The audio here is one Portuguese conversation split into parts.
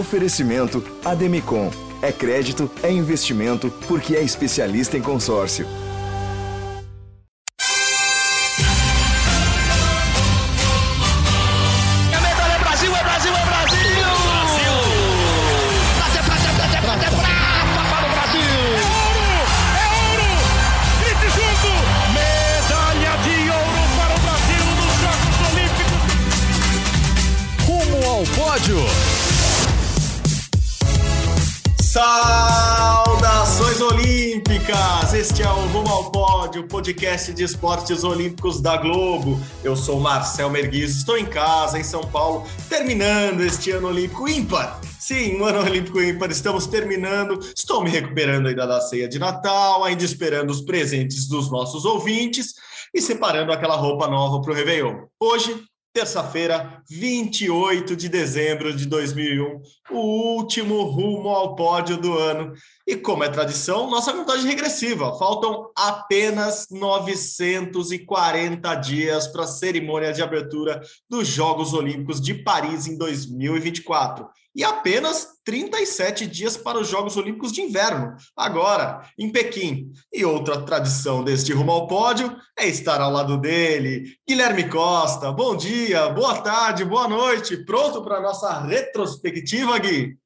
Oferecimento Ademicon. É crédito, é investimento, porque é especialista em consórcio. Pódio, podcast de esportes olímpicos da Globo. Eu sou Marcel Merguiz, estou em casa, em São Paulo, terminando este ano olímpico ímpar. Sim, um ano olímpico ímpar, estamos terminando. Estou me recuperando ainda da ceia de Natal, ainda esperando os presentes dos nossos ouvintes e separando aquela roupa nova para o Réveillon. Hoje Terça-feira, 28 de dezembro de 2001, o último rumo ao pódio do ano. E como é tradição, nossa contagem regressiva. Faltam apenas 940 dias para a cerimônia de abertura dos Jogos Olímpicos de Paris em 2024 e apenas 37 dias para os Jogos Olímpicos de Inverno, agora, em Pequim. E outra tradição deste rumo ao pódio é estar ao lado dele, Guilherme Costa. Bom dia, boa tarde, boa noite. Pronto para a nossa retrospectiva, Gui?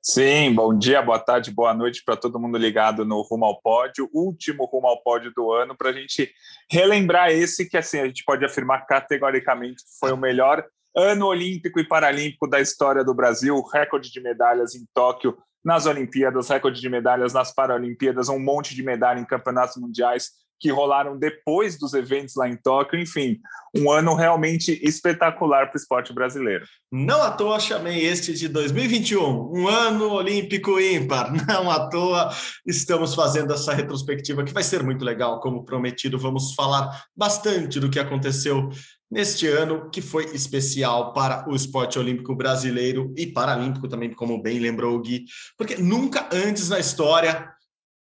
Sim, bom dia, boa tarde, boa noite para todo mundo ligado no Rumo ao Pódio, último Rumo ao Pódio do ano, para a gente relembrar esse que assim a gente pode afirmar categoricamente que foi o melhor ano olímpico e paralímpico da história do Brasil, recorde de medalhas em Tóquio nas Olimpíadas, recorde de medalhas nas Paralimpíadas, um monte de medalha em campeonatos mundiais que rolaram depois dos eventos lá em Tóquio, enfim, um ano realmente espetacular para o esporte brasileiro. Não à toa chamei este de 2021, um ano olímpico ímpar. Não à toa estamos fazendo essa retrospectiva que vai ser muito legal, como prometido. Vamos falar bastante do que aconteceu neste ano, que foi especial para o esporte olímpico brasileiro e paralímpico também, como bem lembrou o Gui, porque nunca antes na história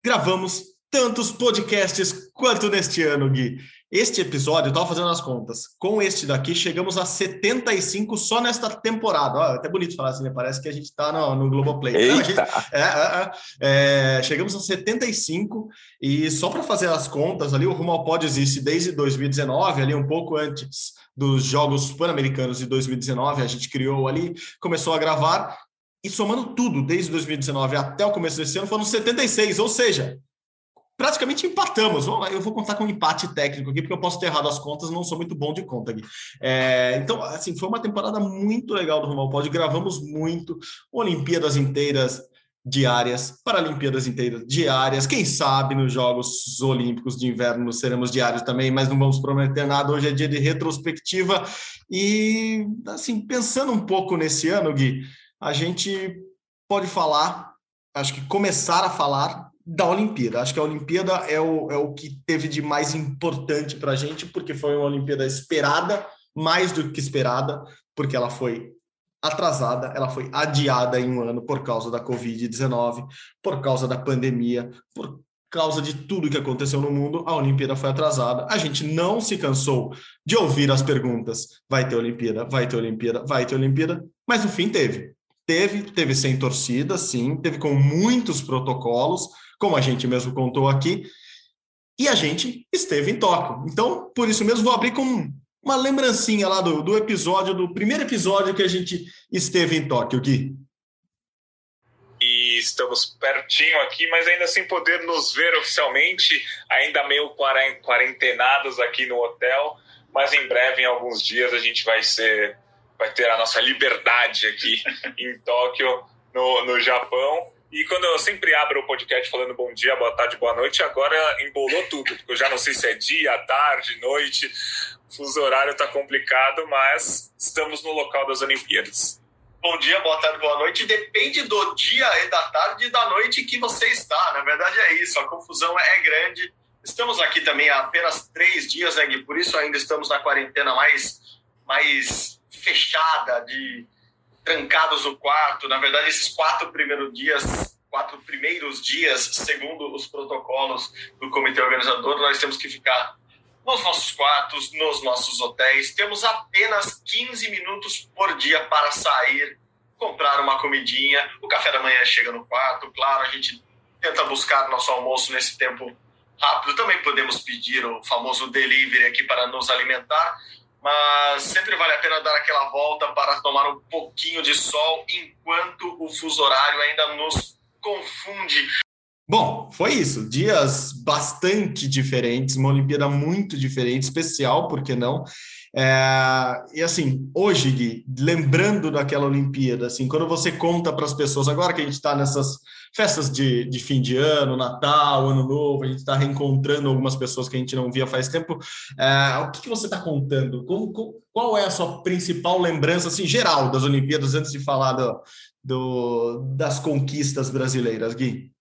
gravamos tantos podcasts quanto neste ano, Gui. Este episódio, eu estava fazendo as contas, com este daqui chegamos a 75 só nesta temporada. Ó, é até bonito falar assim, né? Parece que a gente está no, no Globoplay. Eita. Gente, é, é, é, chegamos a 75 e só para fazer as contas ali, o Rumo ao Pódio existe desde 2019, ali um pouco antes dos Jogos Pan-Americanos de 2019, a gente criou ali, começou a gravar e somando tudo, desde 2019 até o começo desse ano, foram 76, ou seja, praticamente empatamos. Eu vou contar com um empate técnico aqui, porque eu posso ter errado as contas, não sou muito bom de conta aqui. É, então, assim, foi uma temporada muito legal do Rumo Pódio, gravamos muito, Olimpíadas inteiras diárias, Paralimpíadas inteiras diárias, quem sabe nos Jogos Olímpicos de Inverno seremos diários também, mas não vamos prometer nada, hoje é dia de retrospectiva, e, assim, pensando um pouco nesse ano, Gui, a gente pode falar, acho que começar a falar da Olimpíada. Acho que a Olimpíada é o, é o que teve de mais importante para a gente, porque foi uma Olimpíada esperada, mais do que esperada, porque ela foi atrasada, ela foi adiada em um ano por causa da Covid-19, por causa da pandemia, por causa de tudo que aconteceu no mundo, a Olimpíada foi atrasada. A gente não se cansou de ouvir as perguntas: vai ter Olimpíada, vai ter Olimpíada, vai ter Olimpíada, mas no fim teve. Teve, teve sem torcida, sim, teve com muitos protocolos, como a gente mesmo contou aqui, e a gente esteve em Tóquio. Então, por isso mesmo, vou abrir com uma lembrancinha lá do, do episódio, do primeiro episódio que a gente esteve em Tóquio, Gui. E estamos pertinho aqui, mas ainda sem poder nos ver oficialmente, ainda meio quarentenados aqui no hotel, mas em breve, em alguns dias, a gente vai ser, vai ter a nossa liberdade aqui em Tóquio, no, no Japão. E quando eu sempre abro o podcast falando bom dia, boa tarde, boa noite, agora embolou tudo, porque eu já não sei se é dia, tarde, noite, o fuso horário está complicado, mas estamos no local das Olimpíadas. Bom dia, boa tarde, boa noite. Depende do dia e da tarde e da noite que você está. Na verdade é isso, a confusão é grande. Estamos aqui também há apenas três dias, né, Gui? Por isso ainda estamos na quarentena mais, mais fechada, de trancados no quarto. Na verdade, esses quatro primeiros dias, quatro primeiros dias, segundo os protocolos do comitê organizador, nós temos que ficar nos nossos quartos, nos nossos hotéis. Temos apenas 15 minutos por dia para sair comprar uma comidinha, o café da manhã chega no quarto, claro, a gente tenta buscar nosso almoço nesse tempo rápido. Também podemos pedir o famoso delivery aqui para nos alimentar, mas sempre vale a pena dar aquela volta para tomar um pouquinho de sol enquanto o fuso horário ainda nos confunde. Bom, foi isso. Dias bastante diferentes, uma Olimpíada muito diferente, especial, por que não? É, e assim, hoje, Gui, lembrando daquela Olimpíada, assim, quando você conta para as pessoas, agora que a gente está nessas festas de, de fim de ano, Natal, Ano Novo, a gente está reencontrando algumas pessoas que a gente não via faz tempo, é, o que, que você está contando? Como, qual é a sua principal lembrança, assim, geral das Olimpíadas, antes de falar do, do das conquistas brasileiras, Gui?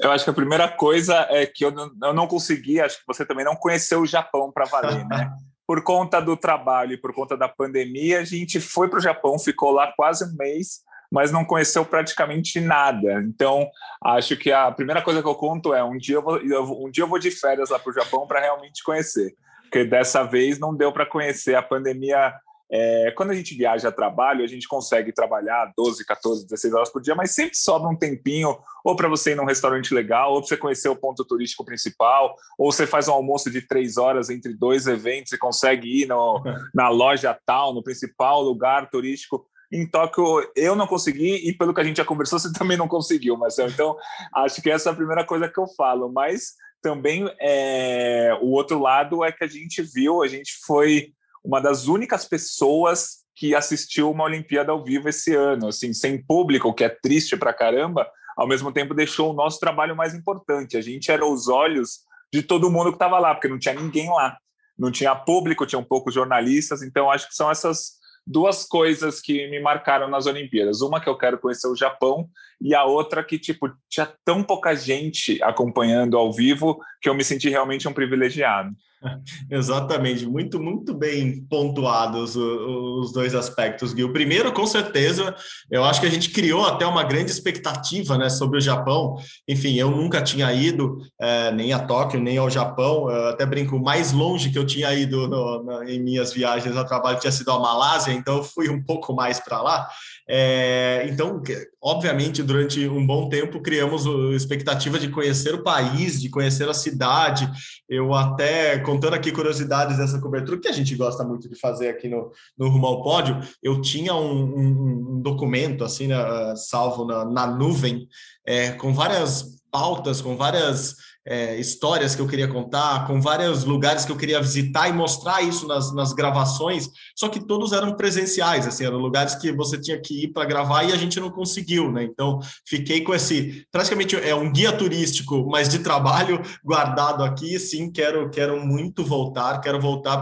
Eu acho que a primeira coisa é que eu não, eu não consegui, acho que você também não conheceu o Japão para valer, né? por conta do trabalho e por conta da pandemia, a gente foi para o Japão, ficou lá quase um mês, mas não conheceu praticamente nada. Então, acho que a primeira coisa que eu conto é um dia eu vou, um dia eu vou de férias lá para o Japão para realmente conhecer, porque dessa vez não deu para conhecer. A pandemia é, quando a gente viaja a trabalho, a gente consegue trabalhar 12, 14, 16 horas por dia, mas sempre sobra um tempinho, ou para você ir num restaurante legal, ou para você conhecer o ponto turístico principal, ou você faz um almoço de três horas entre dois eventos e consegue ir no, na loja tal, no principal lugar turístico. Em Tóquio, eu não consegui, e pelo que a gente já conversou, você também não conseguiu, Marcelo. Então, acho que essa é a primeira coisa que eu falo. Mas também é, o outro lado é que a gente viu, a gente foi uma das únicas pessoas que assistiu uma Olimpíada ao vivo esse ano, assim, sem público, o que é triste pra caramba, ao mesmo tempo deixou o nosso trabalho mais importante. A gente era os olhos de todo mundo que estava lá, porque não tinha ninguém lá. Não tinha público, tinham poucos jornalistas, então acho que são essas duas coisas que me marcaram nas Olimpíadas. Uma que eu quero conhecer o Japão e a outra que tipo tinha tão pouca gente acompanhando ao vivo que eu me senti realmente um privilegiado. Exatamente, muito, muito bem pontuados os, dois aspectos, Gui. O primeiro, com certeza, eu acho que a gente criou até uma grande expectativa né, sobre o Japão. Enfim, eu nunca tinha ido é, nem a Tóquio, nem ao Japão. Eu até brinco, mais longe que eu tinha ido no, em minhas viagens a trabalho tinha sido a Malásia, então eu fui um pouco mais para lá. É, então, obviamente, durante um bom tempo criamos a expectativa de conhecer o país, de conhecer a cidade. Eu até, contando aqui curiosidades dessa cobertura, que a gente gosta muito de fazer aqui no, no Rumo ao Pódio, eu tinha um, um, um documento, assim, né, salvo na, na nuvem, é, com várias pautas, com várias é, histórias que eu queria contar, com vários lugares que eu queria visitar e mostrar isso nas, nas gravações, só que todos eram presenciais, assim, eram lugares que você tinha que ir para gravar e a gente não conseguiu, né? Então, fiquei com esse, praticamente é um guia turístico, mas de trabalho guardado aqui, sim, quero, quero muito voltar, quero voltar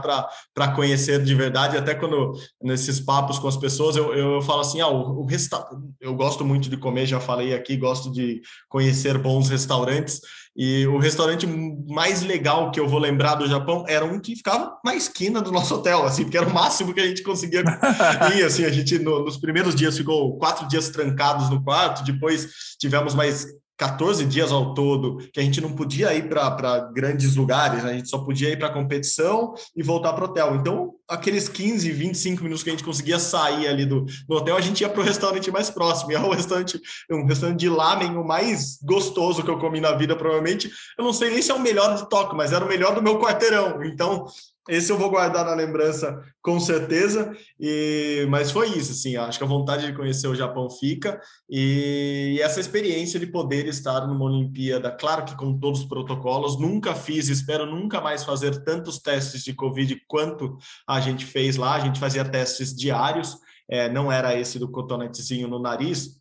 para conhecer de verdade, até quando, nesses papos com as pessoas, eu, eu falo assim, ah, o, o eu gosto muito de comer, já falei aqui, gosto de conhecer bons restaurantes, e o restaurante mais legal que eu vou lembrar do Japão era um que ficava na esquina do nosso hotel, assim, porque era o máximo que a gente conseguia ir. Assim, a gente no, nos primeiros dias ficou quatro dias trancados no quarto, depois tivemos mais 14 dias ao todo, que a gente não podia ir para grandes lugares, né? a gente só podia ir para competição e voltar para o hotel. Então, aqueles 15, 25 minutos que a gente conseguia sair ali do, do hotel, a gente ia para o restaurante mais próximo. E é um restaurante, um restaurante de lamen, o mais gostoso que eu comi na vida, provavelmente. Eu não sei nem se é o melhor de Tóquio, mas era o melhor do meu quarteirão. Então, esse eu vou guardar na lembrança com certeza. E mas foi isso, assim, acho que a vontade de conhecer o Japão fica e essa experiência de poder estar numa Olimpíada, claro que com todos os protocolos, nunca fiz, espero nunca mais fazer tantos testes de Covid quanto a gente fez lá. A gente fazia testes diários, é, não era esse do cotonetezinho no nariz,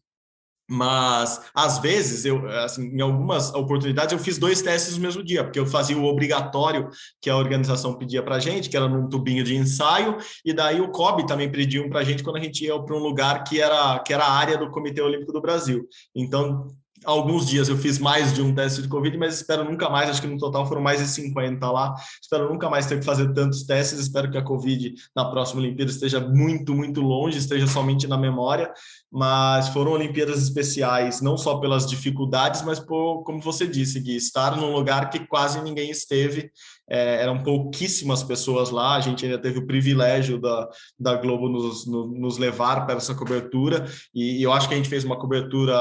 mas às vezes eu assim, em algumas oportunidades eu fiz dois testes no mesmo dia porque eu fazia o obrigatório que a organização pedia para gente que era num tubinho de ensaio e daí o COB também pediu para gente quando a gente ia para um lugar que era que era a área do Comitê Olímpico do Brasil. Então alguns dias eu fiz mais de um teste de Covid, mas espero nunca mais, acho que no total foram mais de 50 lá. Espero nunca mais ter que fazer tantos testes. Espero que a Covid na próxima Olimpíada esteja muito, muito longe, esteja somente na memória. Mas foram Olimpíadas especiais, não só pelas dificuldades, mas por, como você disse, Gui, estar num lugar que quase ninguém esteve é, eram pouquíssimas pessoas lá, a gente ainda teve o privilégio da, da Globo nos, no, nos levar para essa cobertura, e, e, eu acho que a gente fez uma cobertura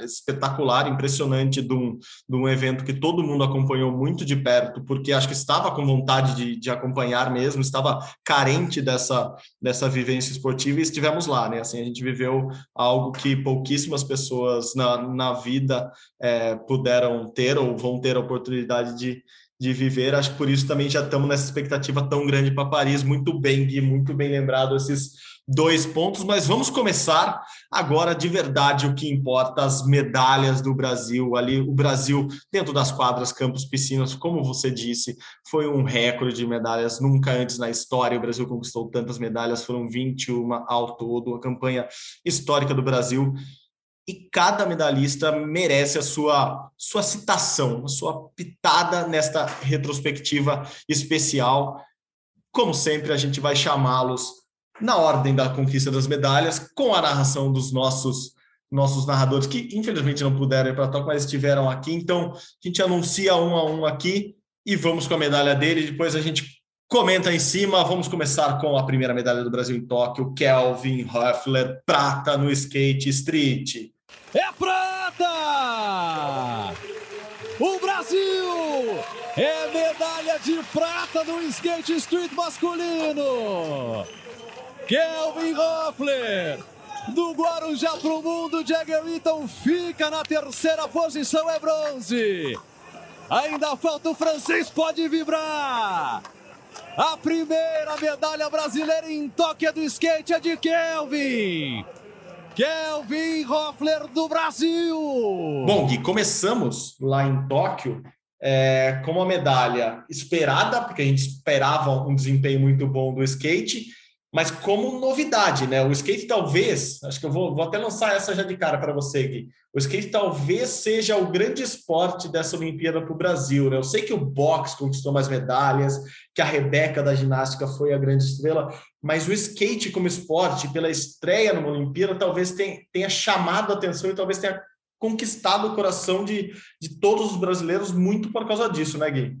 é, espetacular, impressionante de um, de um evento que todo mundo acompanhou muito de perto, porque acho que estava com vontade de, de acompanhar mesmo, estava carente dessa, dessa vivência esportiva e estivemos lá, né? Assim, a gente viveu algo que pouquíssimas pessoas na, na vida é, puderam ter ou vão ter a oportunidade de, de viver. Acho que por isso também já estamos nessa expectativa tão grande para Paris. Muito bem, Gui, muito bem lembrado esses dois pontos, mas vamos começar agora de verdade o que importa, as medalhas do Brasil. Ali, o Brasil, dentro das quadras, campos, piscinas, como você disse, foi um recorde de medalhas. Nunca antes na história o Brasil conquistou tantas medalhas, foram 21 ao todo, uma campanha histórica do Brasil. E cada medalhista merece a sua, sua citação, a sua pitada nesta retrospectiva especial. Como sempre, a gente vai chamá-los na ordem da conquista das medalhas, com a narração dos nossos nossos narradores, que infelizmente não puderam ir para toque, mas estiveram aqui. Então, a gente anuncia um a um aqui e vamos com a medalha dele. Depois a gente comenta em cima. Vamos começar com a primeira medalha do Brasil em Tóquio, Kelvin Hoeffler, prata no skate street. É prata! O Brasil é medalha de prata no skate street masculino. Kelvin Hoffler. Do Guarujá para o mundo, Jagger Eaton fica na terceira posição, é bronze. Ainda falta o francês, pode vibrar. A primeira medalha brasileira em Tóquio do skate é de Kelvin. Kelvin Hoffler do Brasil. Bom, Gui, começamos lá em Tóquio é, com uma medalha esperada, porque a gente esperava um desempenho muito bom do skate mas como novidade, né? O skate talvez, acho que eu vou, vou até lançar essa já de cara para você, Gui. O skate talvez seja o grande esporte dessa Olimpíada para o Brasil, né? Eu sei que o boxe conquistou mais medalhas, que a Rebeca da ginástica foi a grande estrela, mas o skate como esporte, pela estreia numa Olimpíada, talvez tenha, chamado a atenção e talvez tenha conquistado o coração de, de todos os brasileiros muito por causa disso, né, Gui?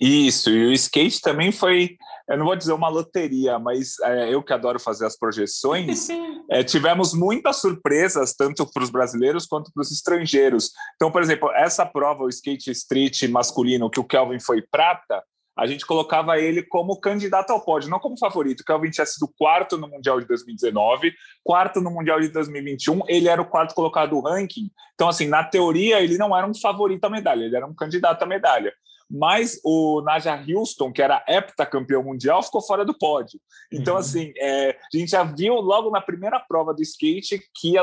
Isso, e o skate também foi eu não vou dizer uma loteria, mas é, eu que adoro fazer as projeções, é, tivemos muitas surpresas, tanto para os brasileiros quanto para os estrangeiros. Então, por exemplo, essa prova, o skate street masculino, que o Kelvin foi prata, a gente colocava ele como candidato ao pódio, não como favorito. O Kelvin tinha sido quarto no Mundial de 2019, quarto no Mundial de 2021, ele era o quarto colocado do ranking. Então, assim, na teoria, ele não era um favorito à medalha, ele era um candidato à medalha mas o Naja Houston, que era heptacampeão mundial, ficou fora do pódio. Então, uhum. assim, é, a gente já viu logo na primeira prova do skate que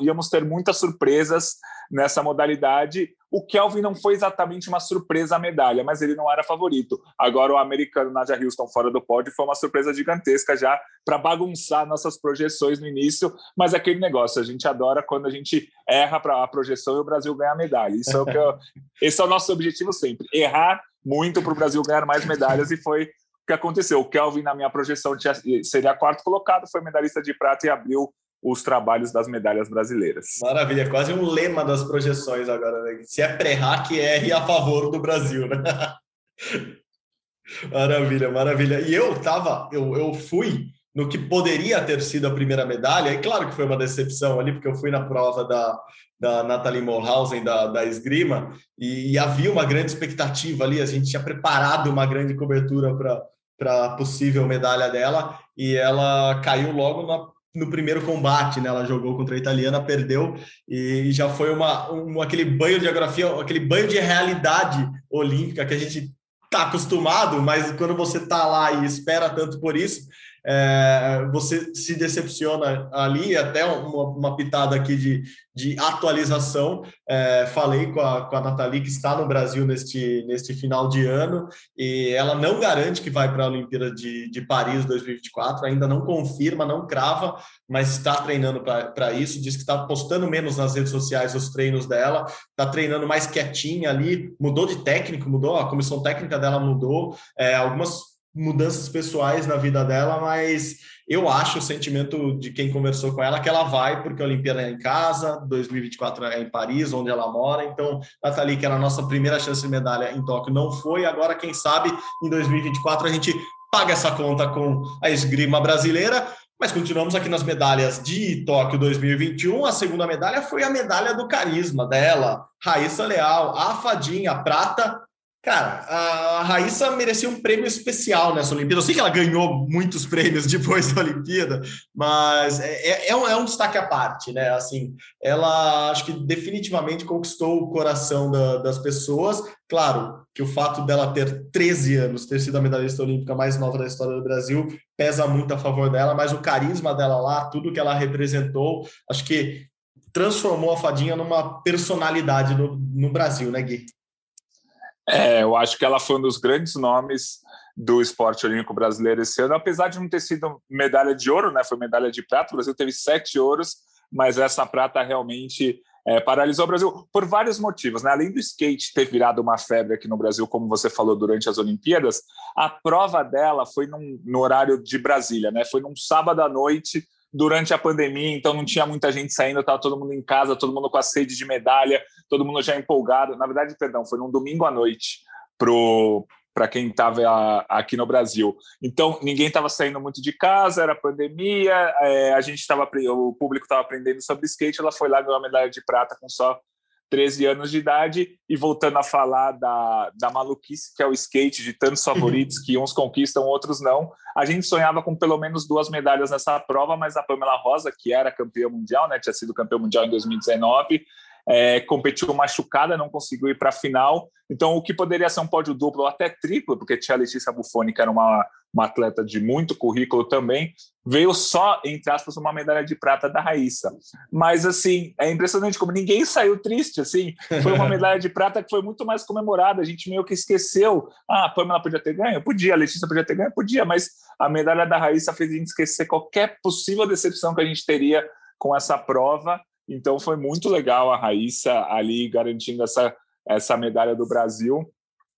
íamos ter muitas surpresas nessa modalidade. O Kelvin não foi exatamente uma surpresa a medalha, mas ele não era favorito. Agora, o americano Nadia Houston fora do pódio foi uma surpresa gigantesca já para bagunçar nossas projeções no início. Mas é aquele negócio, a gente adora quando a gente erra para a projeção e o Brasil ganha a medalha. Isso é o que eu, esse é o nosso objetivo sempre: errar muito para o Brasil ganhar mais medalhas, e foi o que aconteceu. O Kelvin, na minha projeção, tinha, seria quarto colocado, foi medalhista de prata e abriu os trabalhos das medalhas brasileiras. Maravilha, quase um lema das projeções agora. Né? Se é pré-hack, é a favor do Brasil, né? maravilha, maravilha. E eu tava, eu, eu fui no que poderia ter sido a primeira medalha, e claro que foi uma decepção ali, porque eu fui na prova da, da Nathalie Morhausen, da, da esgrima, e, e havia uma grande expectativa ali, a gente tinha preparado uma grande cobertura para a possível medalha dela, e ela caiu logo na no primeiro combate, né? Ela jogou contra a italiana, perdeu e já foi uma, um, aquele banho de geografia, aquele banho de realidade olímpica que a gente está acostumado, mas quando você está lá e espera tanto por isso, é, você se decepciona ali, até uma, uma pitada aqui de, de atualização. É, falei com a, com a Nathalie, que está no Brasil neste, neste final de ano, e ela não garante que vai para a Olimpíada de, de Paris 2024, ainda não confirma, não crava, mas está treinando para isso. Diz que está postando menos nas redes sociais os treinos dela, está treinando mais quietinha ali, mudou de técnico, mudou, a comissão técnica dela mudou, é, algumas mudanças pessoais na vida dela, mas eu acho o sentimento de quem conversou com ela que ela vai, porque a Olimpíada é em casa, 2024 é em Paris, onde ela mora. Então, Nathalie, que era a nossa primeira chance de medalha em Tóquio, não foi. Agora, quem sabe, em 2024 a gente paga essa conta com a esgrima brasileira. Mas continuamos aqui nas medalhas de Tóquio 2021. A segunda medalha foi a medalha do carisma dela, Raíssa Leal, a fadinha, prata Cara, a Raíssa merecia um prêmio especial nessa Olimpíada. Eu sei que ela ganhou muitos prêmios depois da Olimpíada, mas é, é, é, um, é um, destaque à parte, né? Assim, ela acho que definitivamente conquistou o coração da, das pessoas. Claro que o fato dela ter 13 anos, ter sido a medalhista olímpica mais nova da história do Brasil, pesa muito a favor dela, mas o carisma dela lá, tudo que ela representou, acho que transformou a Fadinha numa personalidade no, no Brasil, né, Gui? É, eu acho que ela foi um dos grandes nomes do esporte olímpico brasileiro esse ano, apesar de não ter sido medalha de ouro, né? Foi medalha de prata. O Brasil teve sete ouros, mas essa prata realmente é, paralisou o Brasil por vários motivos, né? Além do skate ter virado uma febre aqui no Brasil, como você falou durante as Olimpíadas, a prova dela foi num, no horário de Brasília, né? Foi num sábado à noite durante a pandemia, então não tinha muita gente saindo, estava todo mundo em casa, todo mundo com a sede de medalha, todo mundo já empolgado. Na verdade, perdão, foi num domingo à noite para quem estava aqui no Brasil. Então, ninguém estava saindo muito de casa, era pandemia, é, a gente estava, o público estava aprendendo sobre skate, ela foi lá ganhou a medalha de prata com só 13 anos de idade, e voltando a falar da, da maluquice que é o skate, de tantos favoritos que uns conquistam, outros não. A gente sonhava com pelo menos duas medalhas nessa prova, mas a Pamela Rosa, que era campeã mundial, né, tinha sido campeã mundial em 2019, é, competiu machucada, não conseguiu ir para a final. Então, o que poderia ser um pódio duplo ou até triplo, porque tinha a Letícia Buffoni, que era uma, uma atleta de muito currículo também, veio só, entre aspas, uma medalha de prata da Raíssa. Mas, assim, é impressionante como ninguém saiu triste, assim. Foi uma medalha de prata que foi muito mais comemorada. A gente meio que esqueceu. Ah, a Pamela podia ter ganho? Podia. A Letícia podia ter ganho? Podia. Mas a medalha da Raíssa fez a gente esquecer qualquer possível decepção que a gente teria com essa prova. Então foi muito legal a Raíssa ali garantindo essa, essa medalha do Brasil.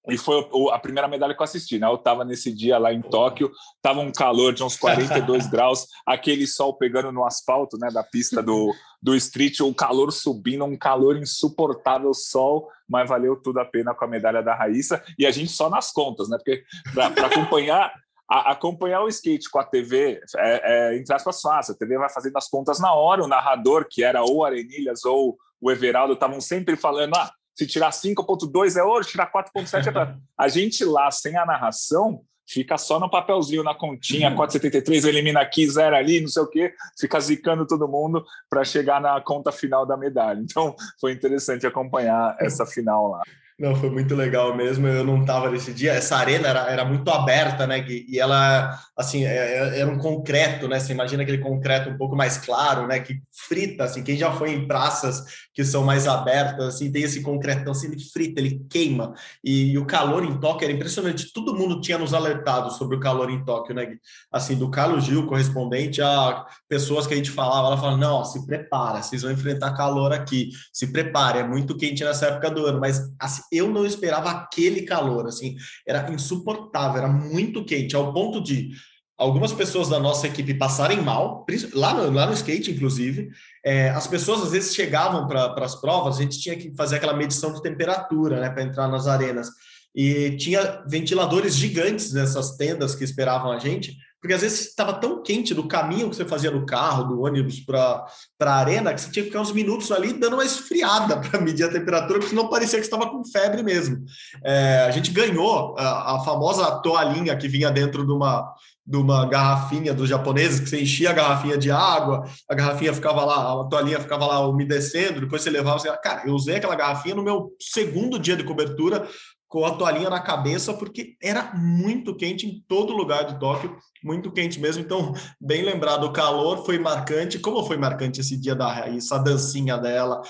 E foi a primeira medalha que eu assisti, né? Eu estava nesse dia lá em Tóquio, estava um calor de uns 42 graus, aquele sol pegando no asfalto, né, da pista do, do street, o calor subindo, um calor insuportável, sol, mas valeu tudo a pena com a medalha da Raíssa. E a gente só nas contas, né? Porque para acompanhar a, acompanhar o skate com a TV, é, é, entre aspas, fácil. A TV vai fazendo as contas na hora. O narrador, que era ou Arenilhas ou o Everaldo, estavam sempre falando: ah, se tirar 5,2 é ouro, tirar 4,7 é prata. A gente lá, sem a narração, fica só no papelzinho, na continha, 4,73 elimina aqui, zero ali, não sei o quê, fica zicando todo mundo para chegar na conta final da medalha. Então, foi interessante acompanhar essa final lá. Não, foi muito legal mesmo. Eu não estava nesse dia. Essa arena era, era muito aberta, né? E ela, assim, é, é, era um concreto, né? Você imagina aquele concreto um pouco mais claro, né? Que frita, assim. Quem já foi em praças que são mais abertas, assim, tem esse concretão, assim, ele frita, ele queima. E, e o calor em Tóquio era impressionante. Todo mundo tinha nos alertado sobre o calor em Tóquio, né? Assim, do Carlos Gil, correspondente, a pessoas que a gente falava, ela falava, não, se prepara, vocês vão enfrentar calor aqui. Se prepare, é muito quente nessa época do ano. Mas, assim, eu não esperava aquele calor, assim, era insuportável, era muito quente, ao ponto de algumas pessoas da nossa equipe passarem mal, lá no, lá no skate, inclusive. É, as pessoas às vezes chegavam para as provas, a gente tinha que fazer aquela medição de temperatura, né, para entrar nas arenas. E tinha ventiladores gigantes nessas tendas que esperavam a gente, porque às vezes estava tão quente do caminho que você fazia no carro, do ônibus para a arena, que você tinha que ficar uns minutos ali dando uma esfriada para medir a temperatura, porque não parecia que estava com febre mesmo. É, a gente ganhou a, a, famosa toalhinha que vinha dentro de uma, de uma garrafinha dos japoneses, que você enchia a garrafinha de água, a garrafinha ficava lá, a toalhinha ficava lá umedecendo, depois você levava, você... cara, eu usei aquela garrafinha no meu segundo dia de cobertura, com a toalhinha na cabeça, porque era muito quente em todo lugar de Tóquio, muito quente mesmo. Então, bem lembrado, o calor foi marcante. Como foi marcante esse dia da Raíssa, a dancinha dela,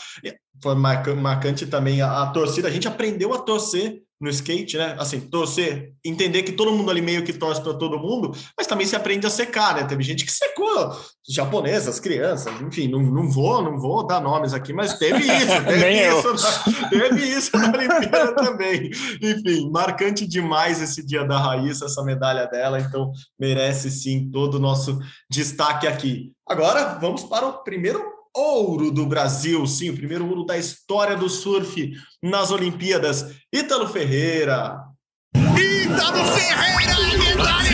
foi marcante também a, a torcida. A gente aprendeu a torcer no skate, né? Assim, torcer, entender que todo mundo ali meio que torce para todo mundo, mas também se aprende a secar, né? Teve gente que secou, japonesas, crianças, enfim, não, não vou, não vou dar nomes aqui, mas teve isso, teve isso, na, teve isso na Olimpíada também. Enfim, marcante demais esse dia da Raíssa, essa medalha dela, então merece sim todo o nosso destaque aqui. Agora vamos para o primeiro ouro do Brasil, sim, o primeiro ouro da história do surf nas Olimpíadas. Ítalo Ferreira. Ítalo Ferreira, medalha de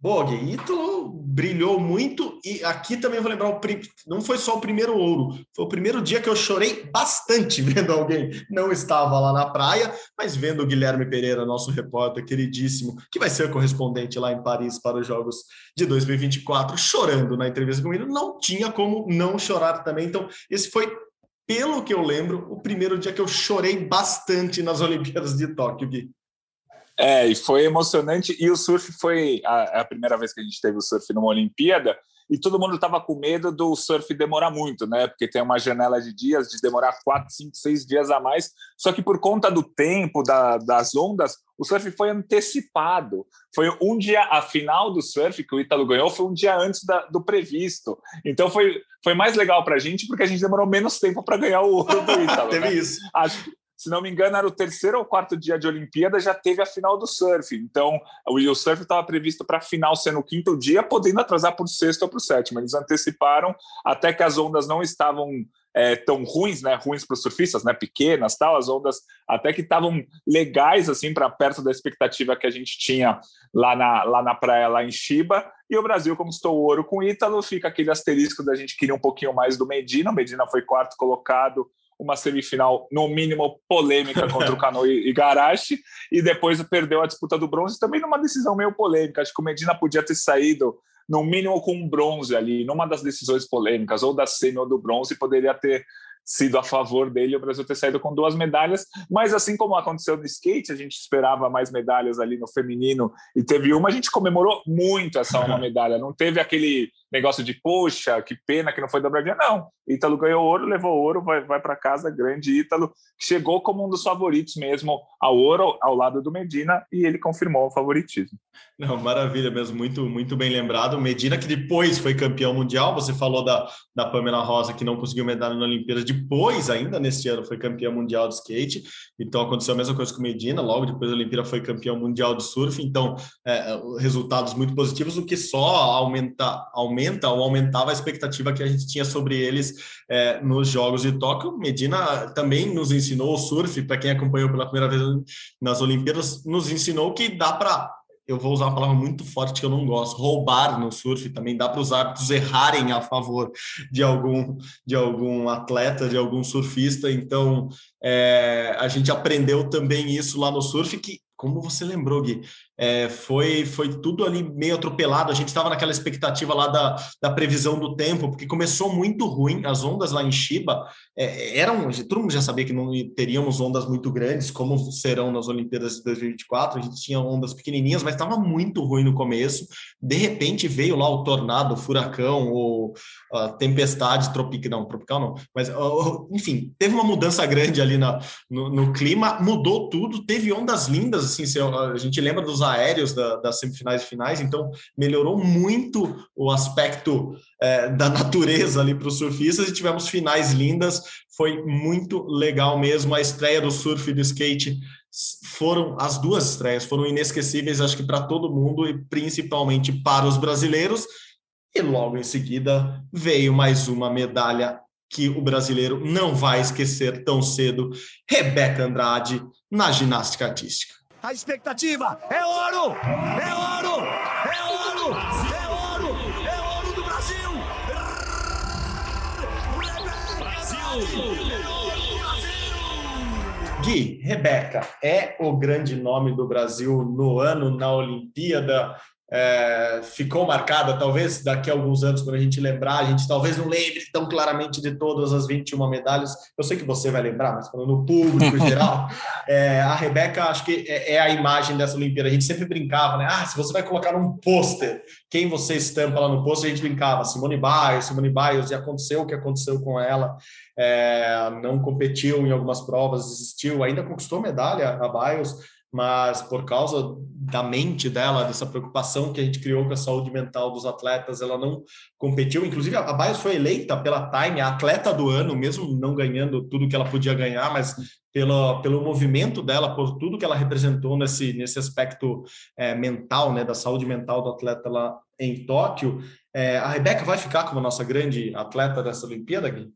Bog, Ítalo brilhou muito e aqui também vou lembrar o não foi só o primeiro ouro, foi o primeiro dia que eu chorei bastante vendo alguém não estava lá na praia, mas vendo o Guilherme Pereira, nosso repórter queridíssimo, que vai ser correspondente lá em Paris para os Jogos de 2024, chorando na entrevista comigo, não tinha como não chorar também. Então, esse foi pelo que eu lembro, o primeiro dia que eu chorei bastante nas Olimpíadas de Tóquio, Gui. É, e foi emocionante. E o surf foi a, a, primeira vez que a gente teve o surf numa Olimpíada, e todo mundo estava com medo do surf demorar muito, né? Porque tem uma janela de dias de demorar quatro, cinco, seis dias a mais. Só que por conta do tempo, da, das ondas, o surf foi antecipado. Foi um dia, a final do surf que o Ítalo ganhou foi um dia antes da, do previsto. Então foi, foi mais legal para a gente porque a gente demorou menos tempo para ganhar o ouro do Ítalo. Teve né? isso. Acho, se não me engano, era o terceiro ou quarto dia de Olimpíada, já teve a final do surf. Então, o surf estava previsto para a final ser no quinto dia, podendo atrasar para o sexto ou para o sétimo. Eles anteciparam até que as ondas não estavam é, tão ruins, né, ruins para os surfistas, né, pequenas, tal, as ondas até que estavam legais assim para perto da expectativa que a gente tinha lá na, lá na praia, lá em Chiba. E o Brasil conquistou o ouro com o Ítalo, fica aquele asterisco da gente queria um pouquinho mais do Medina. O Medina foi quarto colocado uma semifinal, no mínimo, polêmica contra o Cano e Garashi, e depois perdeu a disputa do bronze, também numa decisão meio polêmica. Acho que o Medina podia ter saído, no mínimo, com um bronze ali, numa das decisões polêmicas, ou da semi ou do bronze, poderia ter sido a favor dele o Brasil ter saído com duas medalhas, mas assim como aconteceu no skate, a gente esperava mais medalhas ali no feminino e teve uma, a gente comemorou muito essa uma medalha, não teve aquele negócio de, poxa, que pena que não foi dobradinha. Não, Ítalo ganhou ouro, levou ouro, vai, vai para casa, grande Ítalo, que chegou como um dos favoritos mesmo ao ouro, ao lado do Medina, e ele confirmou o favoritismo. Não, maravilha mesmo, muito, muito bem lembrado. Medina, que depois foi campeão mundial, você falou da, da Pamela Rosa, que não conseguiu medalha na Olimpíada, depois, ainda neste ano, foi campeão mundial de skate, então aconteceu a mesma coisa com Medina, logo depois da Olimpíada foi campeão mundial de surf, então é, resultados muito positivos, o que só aumenta aumenta ou aumentava a expectativa que a gente tinha sobre eles é, nos Jogos de Tóquio. Medina também nos ensinou o surf, para quem acompanhou pela primeira vez nas Olimpíadas, nos ensinou que dá para eu vou usar uma palavra muito forte que eu não gosto, roubar no surf também dá para os árbitros errarem a favor de algum de algum atleta, de algum surfista. Então é, a gente aprendeu também isso lá no surf que como você lembrou, Gui, é, foi, foi tudo ali meio atropelado. A gente estava naquela expectativa lá da, da previsão do tempo, porque começou muito ruim. As ondas lá em Chiba é, eram. Todo mundo já sabia que não teríamos ondas muito grandes, como serão nas Olimpíadas de 2024. A gente tinha ondas pequenininhas, mas estava muito ruim no começo. De repente veio lá o tornado, o furacão, o, a tempestade tropical. Não, tropical não, mas enfim, teve uma mudança grande ali na, no, no clima, mudou tudo, teve ondas lindas assim, a gente lembra dos aéreos da, das semifinais e finais, então melhorou muito o aspecto é, da natureza ali para os surfistas e tivemos finais lindas, foi muito legal mesmo. A estreia do surf e do skate foram as duas estreias foram inesquecíveis, acho que para todo mundo e principalmente para os brasileiros. E logo em seguida veio mais uma medalha que o brasileiro não vai esquecer tão cedo, Rebeca Andrade na ginástica artística. A expectativa é ouro! É ouro! É ouro! É ouro! É ouro do Brasil! Brasil! Gui, Rebeca é o grande nome do Brasil no ano na Olimpíada. É, ficou marcada, talvez daqui a alguns anos, quando a gente lembrar, a gente talvez não lembre tão claramente de todas as 21 medalhas. Eu sei que você vai lembrar, mas falando no público em geral, é, a Rebeca, acho que é, é, a imagem dessa Olimpíada. A gente sempre brincava, né? Ah, se você vai colocar num pôster, quem você estampa lá no pôster, a gente brincava, Simone Biles, Simone Biles, e aconteceu o que aconteceu com ela. É, não competiu em algumas provas, desistiu, ainda conquistou medalha a Biles, mas por causa da mente dela, dessa preocupação que a gente criou com a saúde mental dos atletas, ela não competiu. Inclusive, a Bios foi eleita pela Time a atleta do ano, mesmo não ganhando tudo que ela podia ganhar, mas pelo, pelo movimento dela, por tudo que ela representou nesse, nesse aspecto é, mental, né, da saúde mental do atleta lá em Tóquio. É, a Rebeca vai ficar como nossa grande atleta dessa Olimpíada, Gui?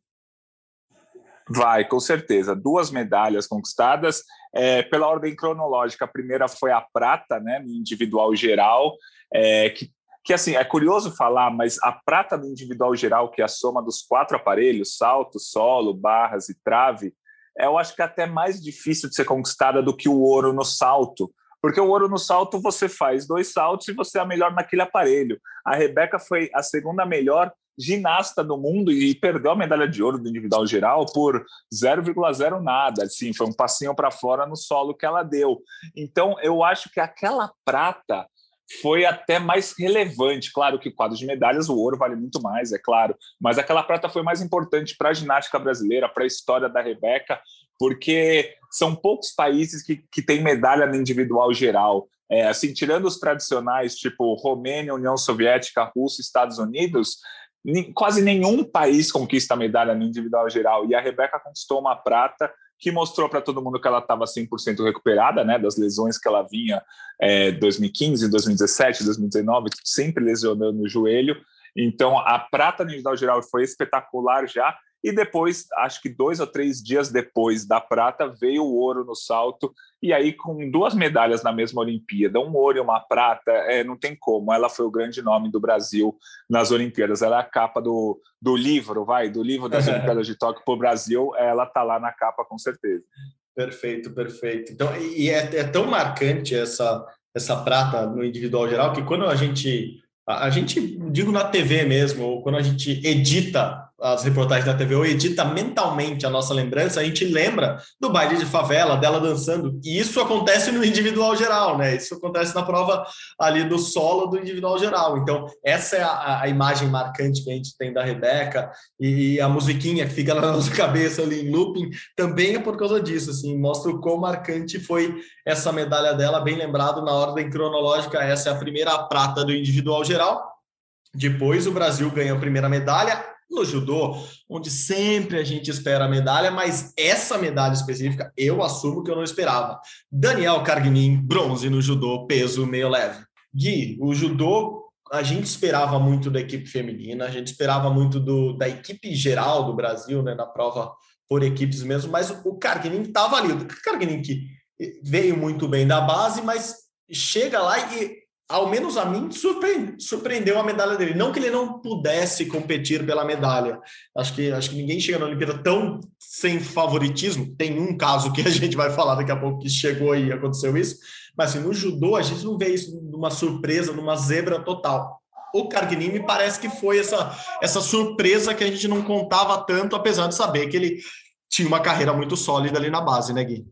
Vai, com certeza. Duas medalhas conquistadas. É, pela ordem cronológica, a primeira foi a prata, né, no individual geral, é, que, que assim, é curioso falar, mas a prata no individual geral, que é a soma dos quatro aparelhos, salto, solo, barras e trave, é, eu acho que é até mais difícil de ser conquistada do que o ouro no salto, porque o ouro no salto você faz dois saltos e você é a melhor naquele aparelho. A Rebeca foi a segunda melhor ginasta do mundo e perdeu a medalha de ouro do individual geral por 0,0 nada, assim, foi um passinho para fora no solo que ela deu. Então, eu acho que aquela prata foi até mais relevante. Claro que quadro de medalhas, o ouro vale muito mais, é claro, mas aquela prata foi mais importante para a ginástica brasileira, para a história da Rebeca, porque são poucos países que, que têm medalha no individual geral. É, assim, tirando os tradicionais, tipo Romênia, União Soviética, Rússia, Estados Unidos, quase nenhum país conquista medalha no individual geral e a Rebeca conquistou uma prata que mostrou para todo mundo que ela estava 100% recuperada, né, das lesões que ela vinha é, 2015, 2017, 2019, sempre lesionando o joelho. Então, a prata no individual geral foi espetacular já e depois, acho que dois ou três dias depois da prata, veio o ouro no salto. E aí, com duas medalhas na mesma Olimpíada, um ouro e uma prata, é, não tem como. Ela foi o grande nome do Brasil nas Olimpíadas. Ela é a capa do, do livro, vai, do livro das Olimpíadas de Tóquio para o Brasil. Ela está lá na capa, com certeza. Perfeito, perfeito. Então, e é, é tão marcante essa, essa prata no individual geral que quando a gente a, gente, digo na TV mesmo, ou quando a gente edita as reportagens da TV ou edita mentalmente a nossa lembrança, a gente lembra do baile de favela, dela dançando. E isso acontece no individual geral, né? Isso acontece na prova ali do solo do individual geral. Então, essa é a, a imagem marcante que a gente tem da Rebeca e, e, a musiquinha que fica na nossa cabeça ali em looping também é por causa disso, assim, mostra o quão marcante foi essa medalha dela, bem lembrado na ordem cronológica, essa é a primeira prata do individual geral. Depois o Brasil ganha a primeira medalha, no judô, onde sempre a gente espera a medalha, mas essa medalha específica eu assumo que eu não esperava. Daniel Carguinin, bronze no judô, peso meio leve. Gui, o judô a gente esperava muito da equipe feminina, a gente esperava muito do, da equipe geral do Brasil, né, na prova por equipes mesmo, mas o Carguinin estava ali, o Carguinin que veio muito bem da base, mas chega lá e ao menos a mim, surpreendeu a medalha dele. Não que ele não pudesse competir pela medalha. Acho que, acho que ninguém chega na Olimpíada tão sem favoritismo. Tem um caso que a gente vai falar daqui a pouco que chegou e aconteceu isso. Mas assim, no judô, a gente não vê isso numa surpresa, numa zebra total. O Carguini me parece que foi essa, essa surpresa que a gente não contava tanto, apesar de saber que ele tinha uma carreira muito sólida ali na base, né, Gui?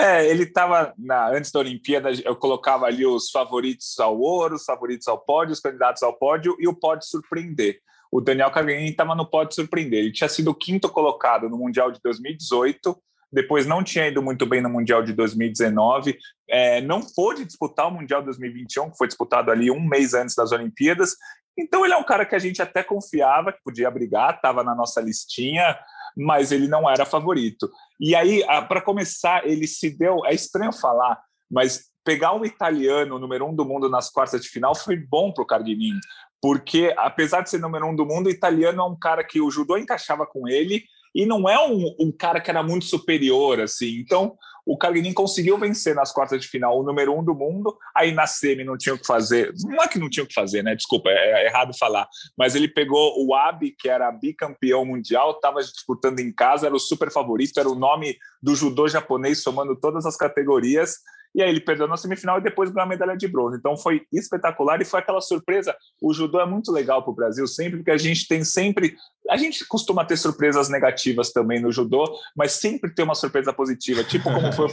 É, ele estava antes da Olimpíada, eu colocava ali os favoritos ao ouro, os favoritos ao pódio, os candidatos ao pódio e o pode surpreender. O Daniel Carganini estava no pode surpreender. Ele tinha sido quinto colocado no Mundial de 2018, depois não tinha ido muito bem no Mundial de 2019, é, não pôde disputar o Mundial 2021, que foi disputado ali um mês antes das Olimpíadas. Então ele é um cara que a gente até confiava que podia brigar, estava na nossa listinha, mas ele não era favorito. E aí, para começar, ele se deu. É estranho falar, mas pegar um italiano número um do mundo nas quartas de final foi bom para o Cardinin, porque apesar de ser número um do mundo, o italiano é um cara que o judô encaixava com ele e não é um, um cara que era muito superior assim. Então o Carguinin conseguiu vencer nas quartas de final o número um do mundo, aí na semi não tinha o que fazer, não é que não tinha o que fazer, né? Desculpa, é, é errado falar, mas ele pegou o Abi, que era bicampeão mundial, estava disputando em casa, era o super favorito, era o nome do judô japonês somando todas as categorias, e aí ele perdeu na semifinal e depois ganhou a medalha de bronze. Então foi espetacular e foi aquela surpresa. O judô é muito legal para o Brasil sempre, porque a gente tem sempre. A gente costuma ter surpresas negativas também no judô, mas sempre tem uma surpresa positiva, tipo como foi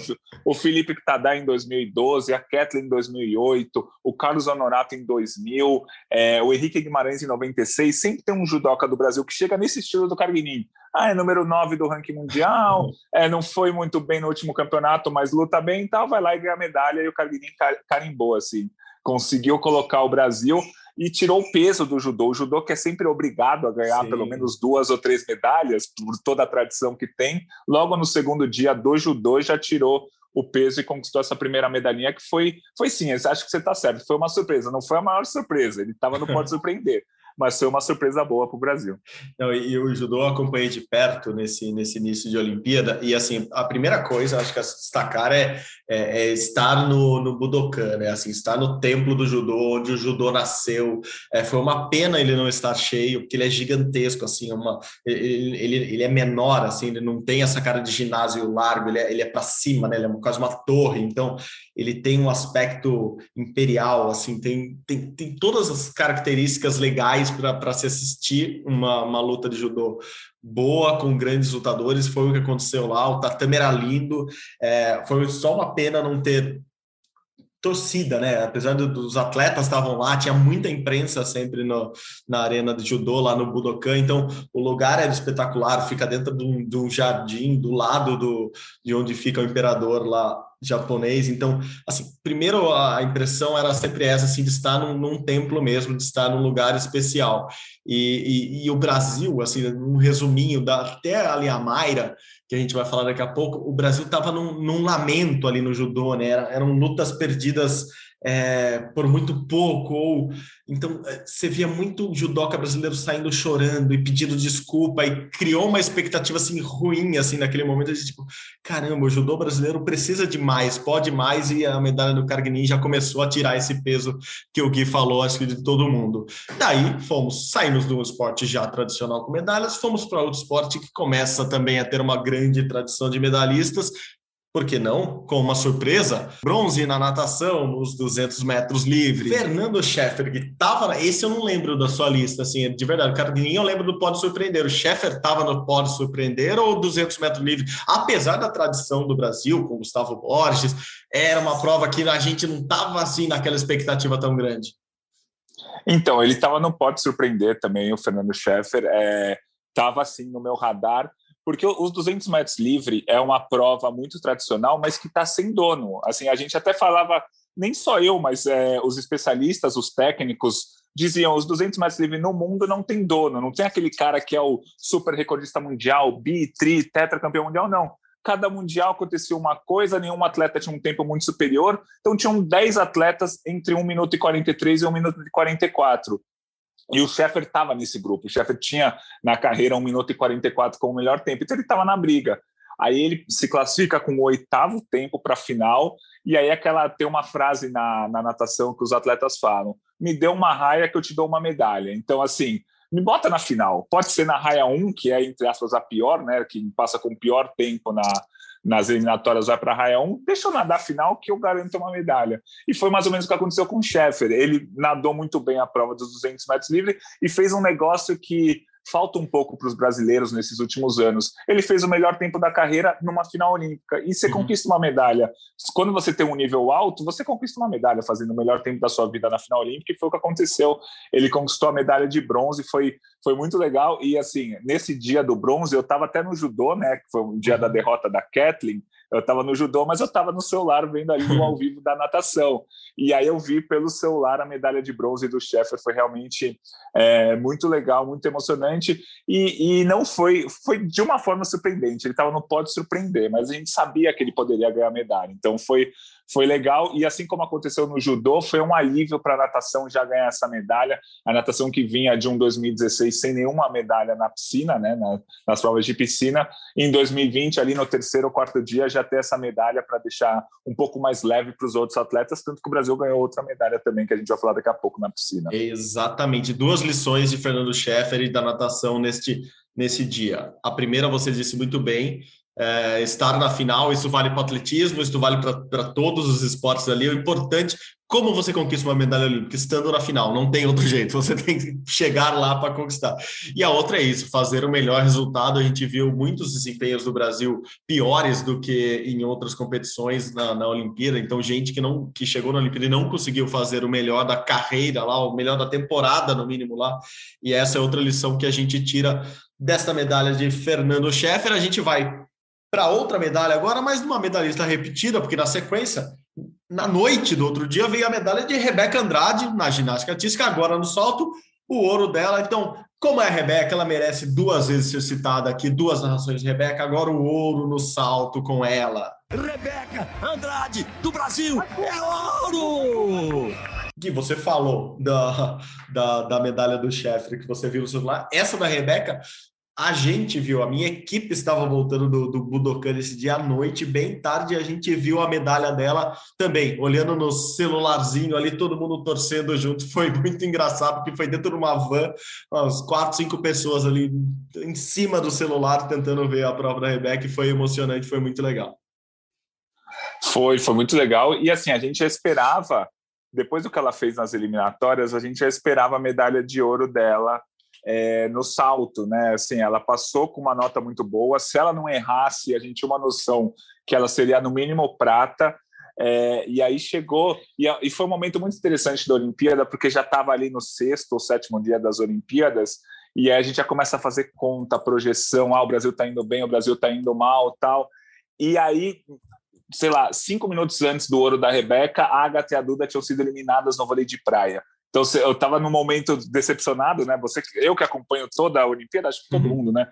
o Felipe Tadá em 2012, a Kathleen em 2008, o Carlos Honorato em 2000, é, o Henrique Guimarães em 96. Sempre tem um judoca do Brasil que chega nesse estilo do Carguinin ah, é número 9 do ranking mundial, é, não foi muito bem no último campeonato, mas luta bem e tal, vai lá e ganha a medalha e o Carguinin carimbou, assim, conseguiu colocar o Brasil e tirou o peso do judô. O judô que é sempre obrigado a ganhar Sim. pelo menos duas ou três medalhas, por toda a tradição que tem, logo no segundo dia do judô já tirou o peso e conquistou essa primeira medalhinha que foi, foi sim, acho que você está certo, foi uma surpresa, não foi a maior surpresa, ele estava no pode surpreender, mas foi uma surpresa boa para o Brasil. Não, e o judô acompanhei de perto nesse, nesse início de Olimpíada, e assim, a primeira coisa, acho que a destacar é, é, é, estar no, no Budokan, né? Assim, estar no templo do judô, onde o judô nasceu. É, foi uma pena ele não estar cheio, porque ele é gigantesco, assim, uma, ele, ele, ele é menor, assim, ele não tem essa cara de ginásio largo, ele é, ele é para cima, né? Ele é quase uma torre, então ele tem um aspecto imperial, assim, tem, tem, tem todas as características legais para se assistir uma, uma luta de judô boa, com grandes lutadores, foi o que aconteceu lá, o tatame era lindo, é, foi só uma pena não ter torcida, né? Apesar dos atletas estavam lá, tinha muita imprensa sempre no, na arena de judô, lá no Budokan, então o lugar era espetacular, fica dentro de um, de um jardim, do lado do, de onde fica o imperador lá japonês. Então, assim, primeiro a impressão era sempre essa, assim, de estar num, num templo mesmo, de estar num lugar especial. E, e, e o Brasil, assim, um resuminho, da, até ali a Mayra, que a gente vai falar daqui a pouco, o Brasil estava num, num, lamento ali no judô, né? Era, eram lutas perdidas é, por muito pouco, ou então é, você via muito judoca brasileiro saindo chorando e pedindo desculpa e criou uma expectativa assim ruim assim naquele momento de tipo, caramba, o judô brasileiro precisa de mais, pode mais e a medalha do Carguinin já começou a tirar esse peso que o Gui falou, acho que de todo mundo. Daí fomos, saímos do esporte já tradicional com medalhas, fomos para outro esporte que começa também a ter uma grande tradição de medalhistas, por que não? Com uma surpresa, bronze na natação, nos 200 metros livre. Fernando Scheffer, que estava. Esse eu não lembro da sua lista, assim, de verdade. Cara, eu lembro do Pode Surpreender. O Scheffer estava no Pode Surpreender ou 200 metros livre? Apesar da tradição do Brasil, com Gustavo Borges, era uma prova que a gente não estava assim naquela expectativa tão grande. Então, ele estava no Pode Surpreender também, o Fernando Scheffer. Estava é, assim no meu radar porque os 200 metros livre é uma prova muito tradicional, mas que está sem dono. Assim, a gente até falava, nem só eu, mas é, os especialistas, os técnicos, diziam os 200 metros livre no mundo não tem dono, não tem aquele cara que é o super recordista mundial, bi, tri, tetracampeão mundial, não. Cada mundial acontecia uma coisa, nenhum atleta tinha um tempo muito superior, então tinham 10 atletas entre 1 minuto e 43 e 1 minuto e 44. E o Sheffer estava nesse grupo. O Sheffer tinha na carreira 1 minuto e 44 como o melhor tempo, então ele estava na briga. Aí ele se classifica com o oitavo tempo para a final, e aí aquela tem uma frase na, na natação que os atletas falam: me dê uma raia que eu te dou uma medalha. Então, assim, me bota na final. Pode ser na raia 1, que é, entre aspas, a pior, né? Que passa com o pior tempo na, nas eliminatórias vai para 1, deixa eu nadar a final que eu garanto uma medalha. E foi mais ou menos o que aconteceu com o Sheffer. Ele nadou muito bem a prova dos 200 metros livre e fez um negócio que falta um pouco para os brasileiros nesses últimos anos. Ele fez o melhor tempo da carreira numa final olímpica e você uhum. conquista uma medalha. Quando você tem um nível alto, você conquista uma medalha fazendo o melhor tempo da sua vida na final olímpica e foi o que aconteceu. Ele conquistou a medalha de bronze, foi foi muito legal e assim, nesse dia do bronze eu estava até no judô, né, que foi o dia da derrota da Kathleen, eu estava no judô, mas eu estava no celular vendo ali o ao vivo da natação. E aí eu vi pelo celular a medalha de bronze do Sheffer, foi realmente é, muito legal, muito emocionante. E, e não foi, foi de uma forma surpreendente. Ele estava no pódio surpreender, mas a gente sabia que ele poderia ganhar a medalha. Então foi foi legal. E assim como aconteceu no judô, foi um alívio para a natação já ganhar essa medalha. A natação que vinha de um 2016 sem nenhuma medalha na piscina, né, nas provas de piscina, em 2020, ali no terceiro ou quarto dia, já ter essa medalha para deixar um pouco mais leve para os outros atletas. Tanto que o Brasil ganhou outra medalha também, que a gente vai falar daqui a pouco na piscina. Exatamente. Duas lições de Fernando Scheffer e da natação neste, nesse dia. A primeira, você disse muito bem, é, estar na final, isso vale para o atletismo, isso vale para todos os esportes ali. O importante, como você conquista uma medalha olímpica? Estando na final, não tem outro jeito, você tem que chegar lá para conquistar. E a outra é isso, fazer o melhor resultado. A gente viu muitos desempenhos do Brasil piores do que em outras competições na, na Olimpíada, então gente que não que chegou na Olimpíada e não conseguiu fazer o melhor da carreira lá, o melhor da temporada, no mínimo lá. E essa é outra lição que a gente tira desta medalha de Fernando Scheffer. A gente vai para outra medalha agora, mas numa medalhista repetida, porque na sequência, na noite do outro dia, veio a medalha de Rebeca Andrade na ginástica artística, agora no salto, o ouro dela. Então, como é a Rebeca, ela merece duas vezes ser citada aqui, duas narrações de Rebeca, agora o ouro no salto com ela. Rebeca Andrade, do Brasil, é ouro! que você falou da, da, da medalha do chefe que você viu no celular, essa da Rebeca a gente viu, a minha equipe estava voltando do, do Budokan esse dia à noite, bem tarde, a gente viu a medalha dela também, olhando no celularzinho ali, todo mundo torcendo junto. Foi muito engraçado, porque foi dentro de uma van, umas quatro, cinco pessoas ali em cima do celular tentando ver a prova da Rebeca, foi emocionante, foi muito legal. Foi, foi muito legal. E assim, a gente já esperava, depois do que ela fez nas eliminatórias, a gente já esperava a medalha de ouro dela é, no salto, né? Assim, ela passou com uma nota muito boa. Se ela não errasse, a gente tinha uma noção que ela seria no mínimo prata. É, e aí chegou, e, e, foi um momento muito interessante da Olimpíada, porque já estava ali no sexto ou sétimo dia das Olimpíadas, e aí a gente já começa a fazer conta, projeção, ah, o Brasil está indo bem, o Brasil está indo mal, tal. E aí, sei lá, cinco minutos antes do ouro da Rebeca, a Agatha e a Duda tinham sido eliminadas no vôlei de praia. Então eu estava num momento decepcionado, né? Você, eu que acompanho toda a Olimpíada, acho que todo uhum. mundo, né?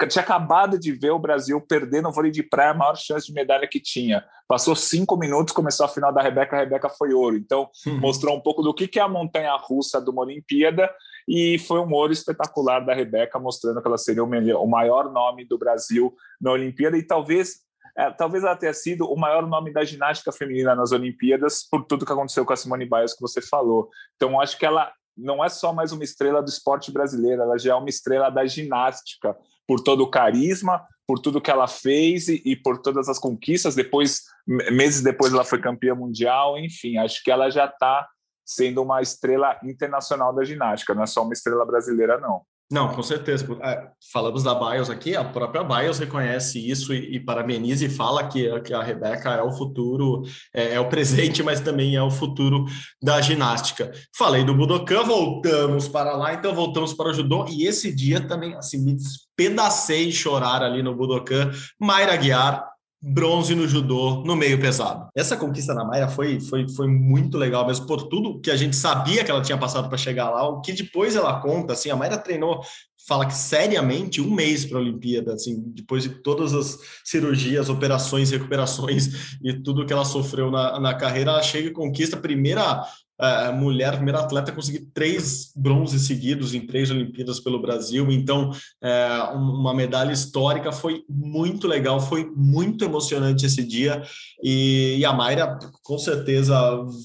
Eu tinha acabado de ver o Brasil perder no vôlei de praia a maior chance de medalha que tinha. Passou cinco minutos, começou a final da Rebeca, a Rebeca foi ouro. Então, uhum. mostrou um pouco do que é a montanha russa de uma Olimpíada e foi um ouro espetacular da Rebeca, mostrando que ela seria o, melhor, o maior nome do Brasil na Olimpíada e talvez é, talvez ela tenha sido o maior nome da ginástica feminina nas Olimpíadas, por tudo que aconteceu com a Simone Biles que você falou. Então, acho que ela não é só mais uma estrela do esporte brasileiro, ela já é uma estrela da ginástica, por todo o carisma, por tudo que ela fez e, e por todas as conquistas. Depois, meses depois, ela foi campeã mundial. Enfim, acho que ela já está sendo uma estrela internacional da ginástica, não é só uma estrela brasileira, não. Não, com certeza. É, falamos da Bios aqui, a própria Bios reconhece isso e, e parabeniza e fala que, que a Rebeca é o futuro, é, é, o presente, mas também é o futuro da ginástica. Falei do Budokan, voltamos para lá, então voltamos para o judô e esse dia também, assim, me despedacei chorar ali no Budokan. Mayra Guiar, bronze no judô no meio pesado. Essa conquista na Mayra foi, foi, foi muito legal mesmo, por tudo que a gente sabia que ela tinha passado para chegar lá, o que depois ela conta, assim, a Mayra treinou, fala que seriamente um mês para a Olimpíada, assim, depois de todas as cirurgias, operações, recuperações e tudo que ela sofreu na, na carreira, ela chega e conquista a primeira a mulher, a primeira atleta a conseguir três bronzes seguidos em três Olimpíadas pelo Brasil. Então, é, uma medalha histórica foi muito legal, foi muito emocionante esse dia. E, e a Mayra, com certeza,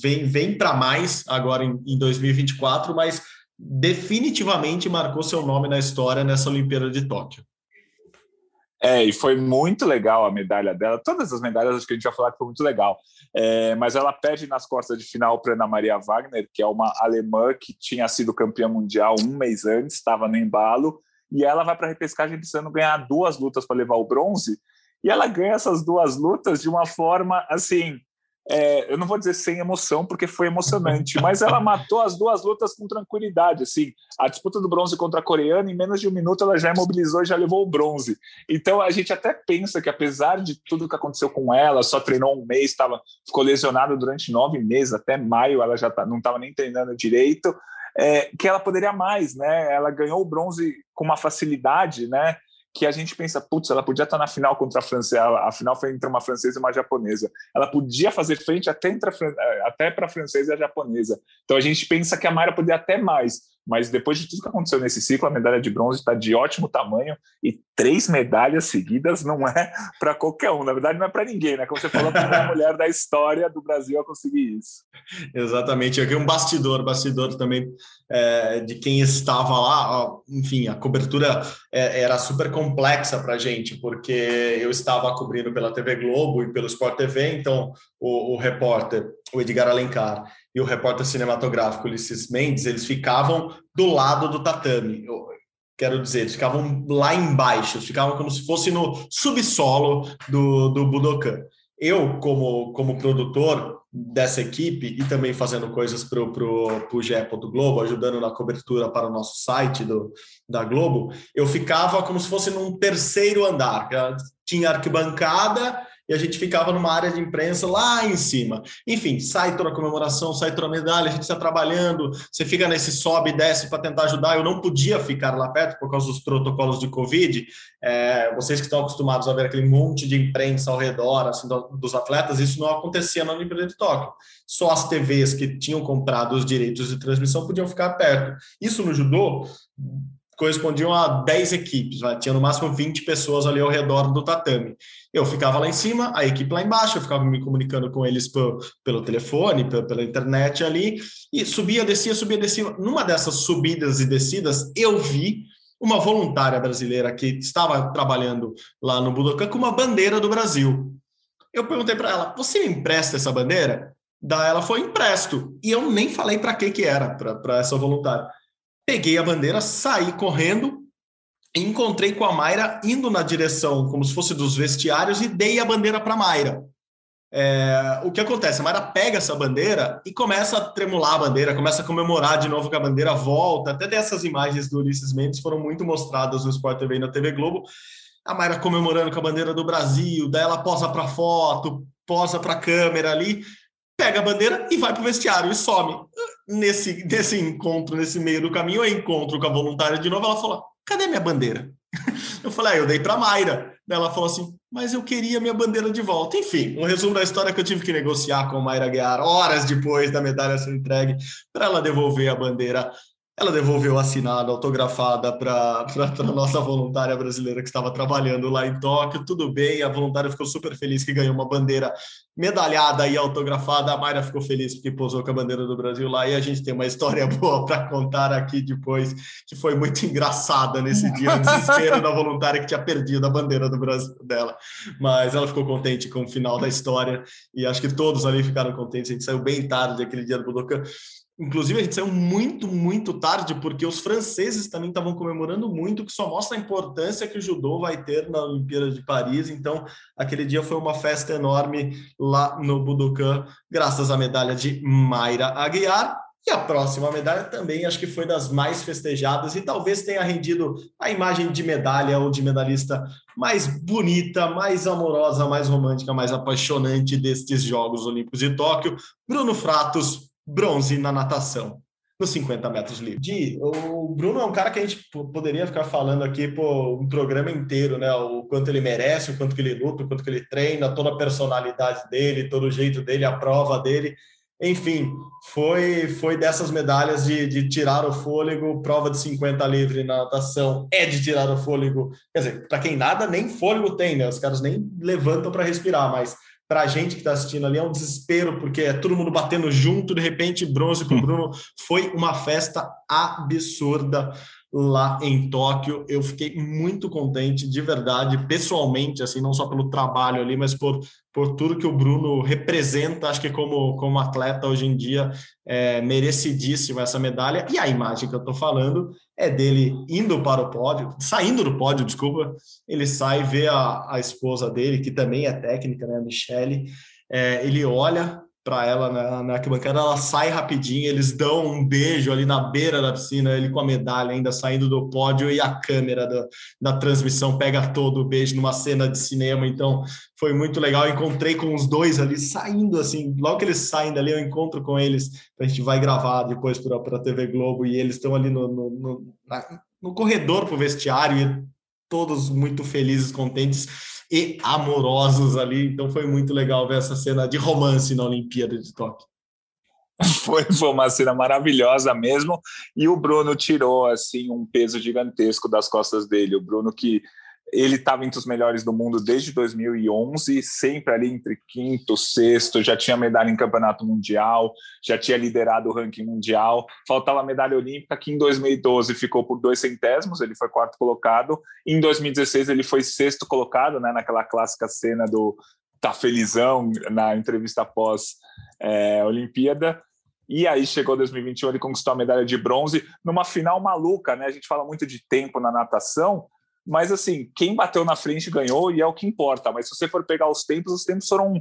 vem, vem para mais agora em, em 2024, mas definitivamente marcou seu nome na história nessa Olimpíada de Tóquio. É, e foi muito legal a medalha dela. Todas as medalhas, acho que a gente vai falar que foi muito legal. É, mas ela perde nas costas de final para Ana Maria Wagner, que é uma alemã que tinha sido campeã mundial um mês antes, estava no embalo, e ela vai para a repescagem precisando ganhar duas lutas para levar o bronze. E ela ganha essas duas lutas de uma forma assim é, eu não vou dizer sem emoção, porque foi emocionante, mas ela matou as duas lutas com tranquilidade. Assim, a disputa do bronze contra a coreana, em menos de um minuto, ela já imobilizou e já levou o bronze. Então a gente até pensa que, apesar de tudo que aconteceu com ela, só treinou um mês, tava, ficou lesionada durante nove meses, até maio ela já tá, não estava nem treinando direito. É, que ela poderia mais, né? Ela ganhou o bronze com uma facilidade, né? Que a gente pensa, putz, ela podia estar na final contra a francesa, a final foi entre uma francesa e uma japonesa. Ela podia fazer frente até, a, até para a francesa e a japonesa. Então a gente pensa que a Mayra poderia até mais. Mas depois de tudo que aconteceu nesse ciclo, a medalha de bronze está de ótimo tamanho e três medalhas seguidas não é para qualquer um. Na verdade, não é para ninguém, né? Como você falou, a mulher da história do Brasil a conseguir isso. Exatamente. Aqui um bastidor, bastidor também é, de quem estava lá. Enfim, a cobertura é, era super complexa para a gente, porque eu estava cobrindo pela TV Globo e pelo Sport TV, então o, o repórter, o Edgar Alencar, e o repórter cinematográfico Ulisses Mendes, eles ficavam do lado do tatame. Eu quero dizer, eles ficavam lá embaixo, ficavam como se fosse no subsolo do, do Budokan. Eu, como, como produtor dessa equipe e também fazendo coisas para o pro, pro GE. Globo, ajudando na cobertura para o nosso site do, da Globo, eu ficava como se fosse num terceiro andar. Tinha arquibancada e a gente ficava numa área de imprensa lá em cima. Enfim, sai toda a comemoração, sai toda a medalha, a gente está trabalhando, você fica nesse sobe e desce para tentar ajudar. Eu não podia ficar lá perto por causa dos protocolos de Covid. É, vocês que estão acostumados a ver aquele monte de imprensa ao redor assim, dos atletas, isso não acontecia na Olimpíada de Tóquio. Só as TVs que tinham comprado os direitos de transmissão podiam ficar perto. Isso no judô correspondiam a 10 equipes, tinha no máximo 20 pessoas ali ao redor do tatame. Eu ficava lá em cima, a equipe lá embaixo, eu ficava me comunicando com eles pelo, telefone, pela, pela internet ali, e subia, descia, subia, descia. Numa dessas subidas e descidas, eu vi uma voluntária brasileira que estava trabalhando lá no Budokan com uma bandeira do Brasil. Eu perguntei para ela: "Você me empresta essa bandeira?" Da ela foi empresto. E eu nem falei para que que era para essa voluntária. Peguei a bandeira, saí correndo, encontrei com a Mayra indo na direção como se fosse dos vestiários e dei a bandeira para a Mayra. É, o que acontece? A Mayra pega essa bandeira e começa a tremular a bandeira, começa a comemorar de novo que a bandeira volta. Até dessas imagens do Ulisses Mendes foram muito mostradas no Sport TV e na TV Globo. A Mayra comemorando com a bandeira do Brasil, daí ela posa para foto, posa para câmera ali, pega a bandeira e vai para o vestiário e some nesse, nesse encontro, nesse meio do caminho, eu encontro com a voluntária de novo, ela falou, cadê minha bandeira? Eu falei, ah, eu dei para Mayra. Ela falou assim, mas eu queria minha bandeira de volta. Enfim, um resumo da história que eu tive que negociar com a Mayra Guiar horas depois da medalha ser entregue para ela devolver a bandeira ela devolveu assinada, autografada para a nossa voluntária brasileira que estava trabalhando lá em Tóquio. Tudo bem, a voluntária ficou super feliz que ganhou uma bandeira medalhada e autografada. A Mayra ficou feliz porque posou com a bandeira do Brasil lá. E a gente tem uma história boa para contar aqui depois, que foi muito engraçada nesse dia, o desespero da voluntária que tinha perdido a bandeira do Brasil dela. Mas ela ficou contente com o final da história e acho que todos ali ficaram contentes. A gente saiu bem tarde aquele dia do Budokan. Inclusive, a gente saiu muito, muito tarde, porque os franceses também estavam comemorando muito, que só mostra a importância que o judô vai ter na Olimpíada de Paris. Então, aquele dia foi uma festa enorme lá no Budokan, graças à medalha de Mayra Aguiar. E a próxima medalha também acho que foi das mais festejadas e talvez tenha rendido a imagem de medalha ou de medalhista mais bonita, mais amorosa, mais romântica, mais apaixonante destes Jogos Olímpicos de Tóquio. Bruno Fratos, bronze na natação, nos 50 metros livre. Di, o Bruno é um cara que a gente poderia ficar falando aqui por um programa inteiro, né? O quanto ele merece, o quanto que ele luta, o quanto que ele treina, toda a personalidade dele, todo o jeito dele, a prova dele. Enfim, foi foi dessas medalhas de, de tirar o fôlego, prova de 50 livre na natação é de tirar o fôlego. Quer dizer, para quem nada, nem fôlego tem, né? Os caras nem levantam para respirar, mas para a gente que está assistindo ali é um desespero, porque é todo mundo batendo junto, de repente, bronze para o Bruno. Foi uma festa absurda lá em Tóquio. Eu fiquei muito contente, de verdade, pessoalmente, assim, não só pelo trabalho ali, mas por, por tudo que o Bruno representa. Acho que como, como atleta hoje em dia é merecidíssima essa medalha. E a imagem que eu estou falando é dele indo para o pódio, saindo do pódio, desculpa. Ele sai, vê a, a esposa dele, que também é técnica, né, a Michelle. É, ele olha para ela na, na arquibancada, ela sai rapidinho, eles dão um beijo ali na beira da piscina, ele com a medalha ainda saindo do pódio e a câmera da, da transmissão pega todo o beijo numa cena de cinema, então foi muito legal, encontrei com os dois ali saindo assim, logo que eles saem dali eu encontro com eles, a gente vai gravar depois para a TV Globo e eles estão ali no, no, no, na, no corredor para o vestiário e todos muito felizes, contentes, e amorosos ali. Então foi muito legal ver essa cena de romance na Olimpíada de Tóquio. Foi, foi uma cena maravilhosa mesmo. E o Bruno tirou assim um peso gigantesco das costas dele. O Bruno que ele estava entre os melhores do mundo desde 2011, sempre ali entre quinto, sexto, já tinha medalha em campeonato mundial, já tinha liderado o ranking mundial. Faltava a medalha olímpica, que em 2012 ficou por dois centésimos, ele foi quarto colocado. Em 2016 ele foi sexto colocado, né, naquela clássica cena do tá felizão na entrevista pós é, Olimpíada. E aí chegou 2021, ele conquistou a medalha de bronze numa final maluca, né? A gente fala muito de tempo na natação, mas assim, quem bateu na frente ganhou e é o que importa. Mas se você for pegar os tempos, os tempos foram,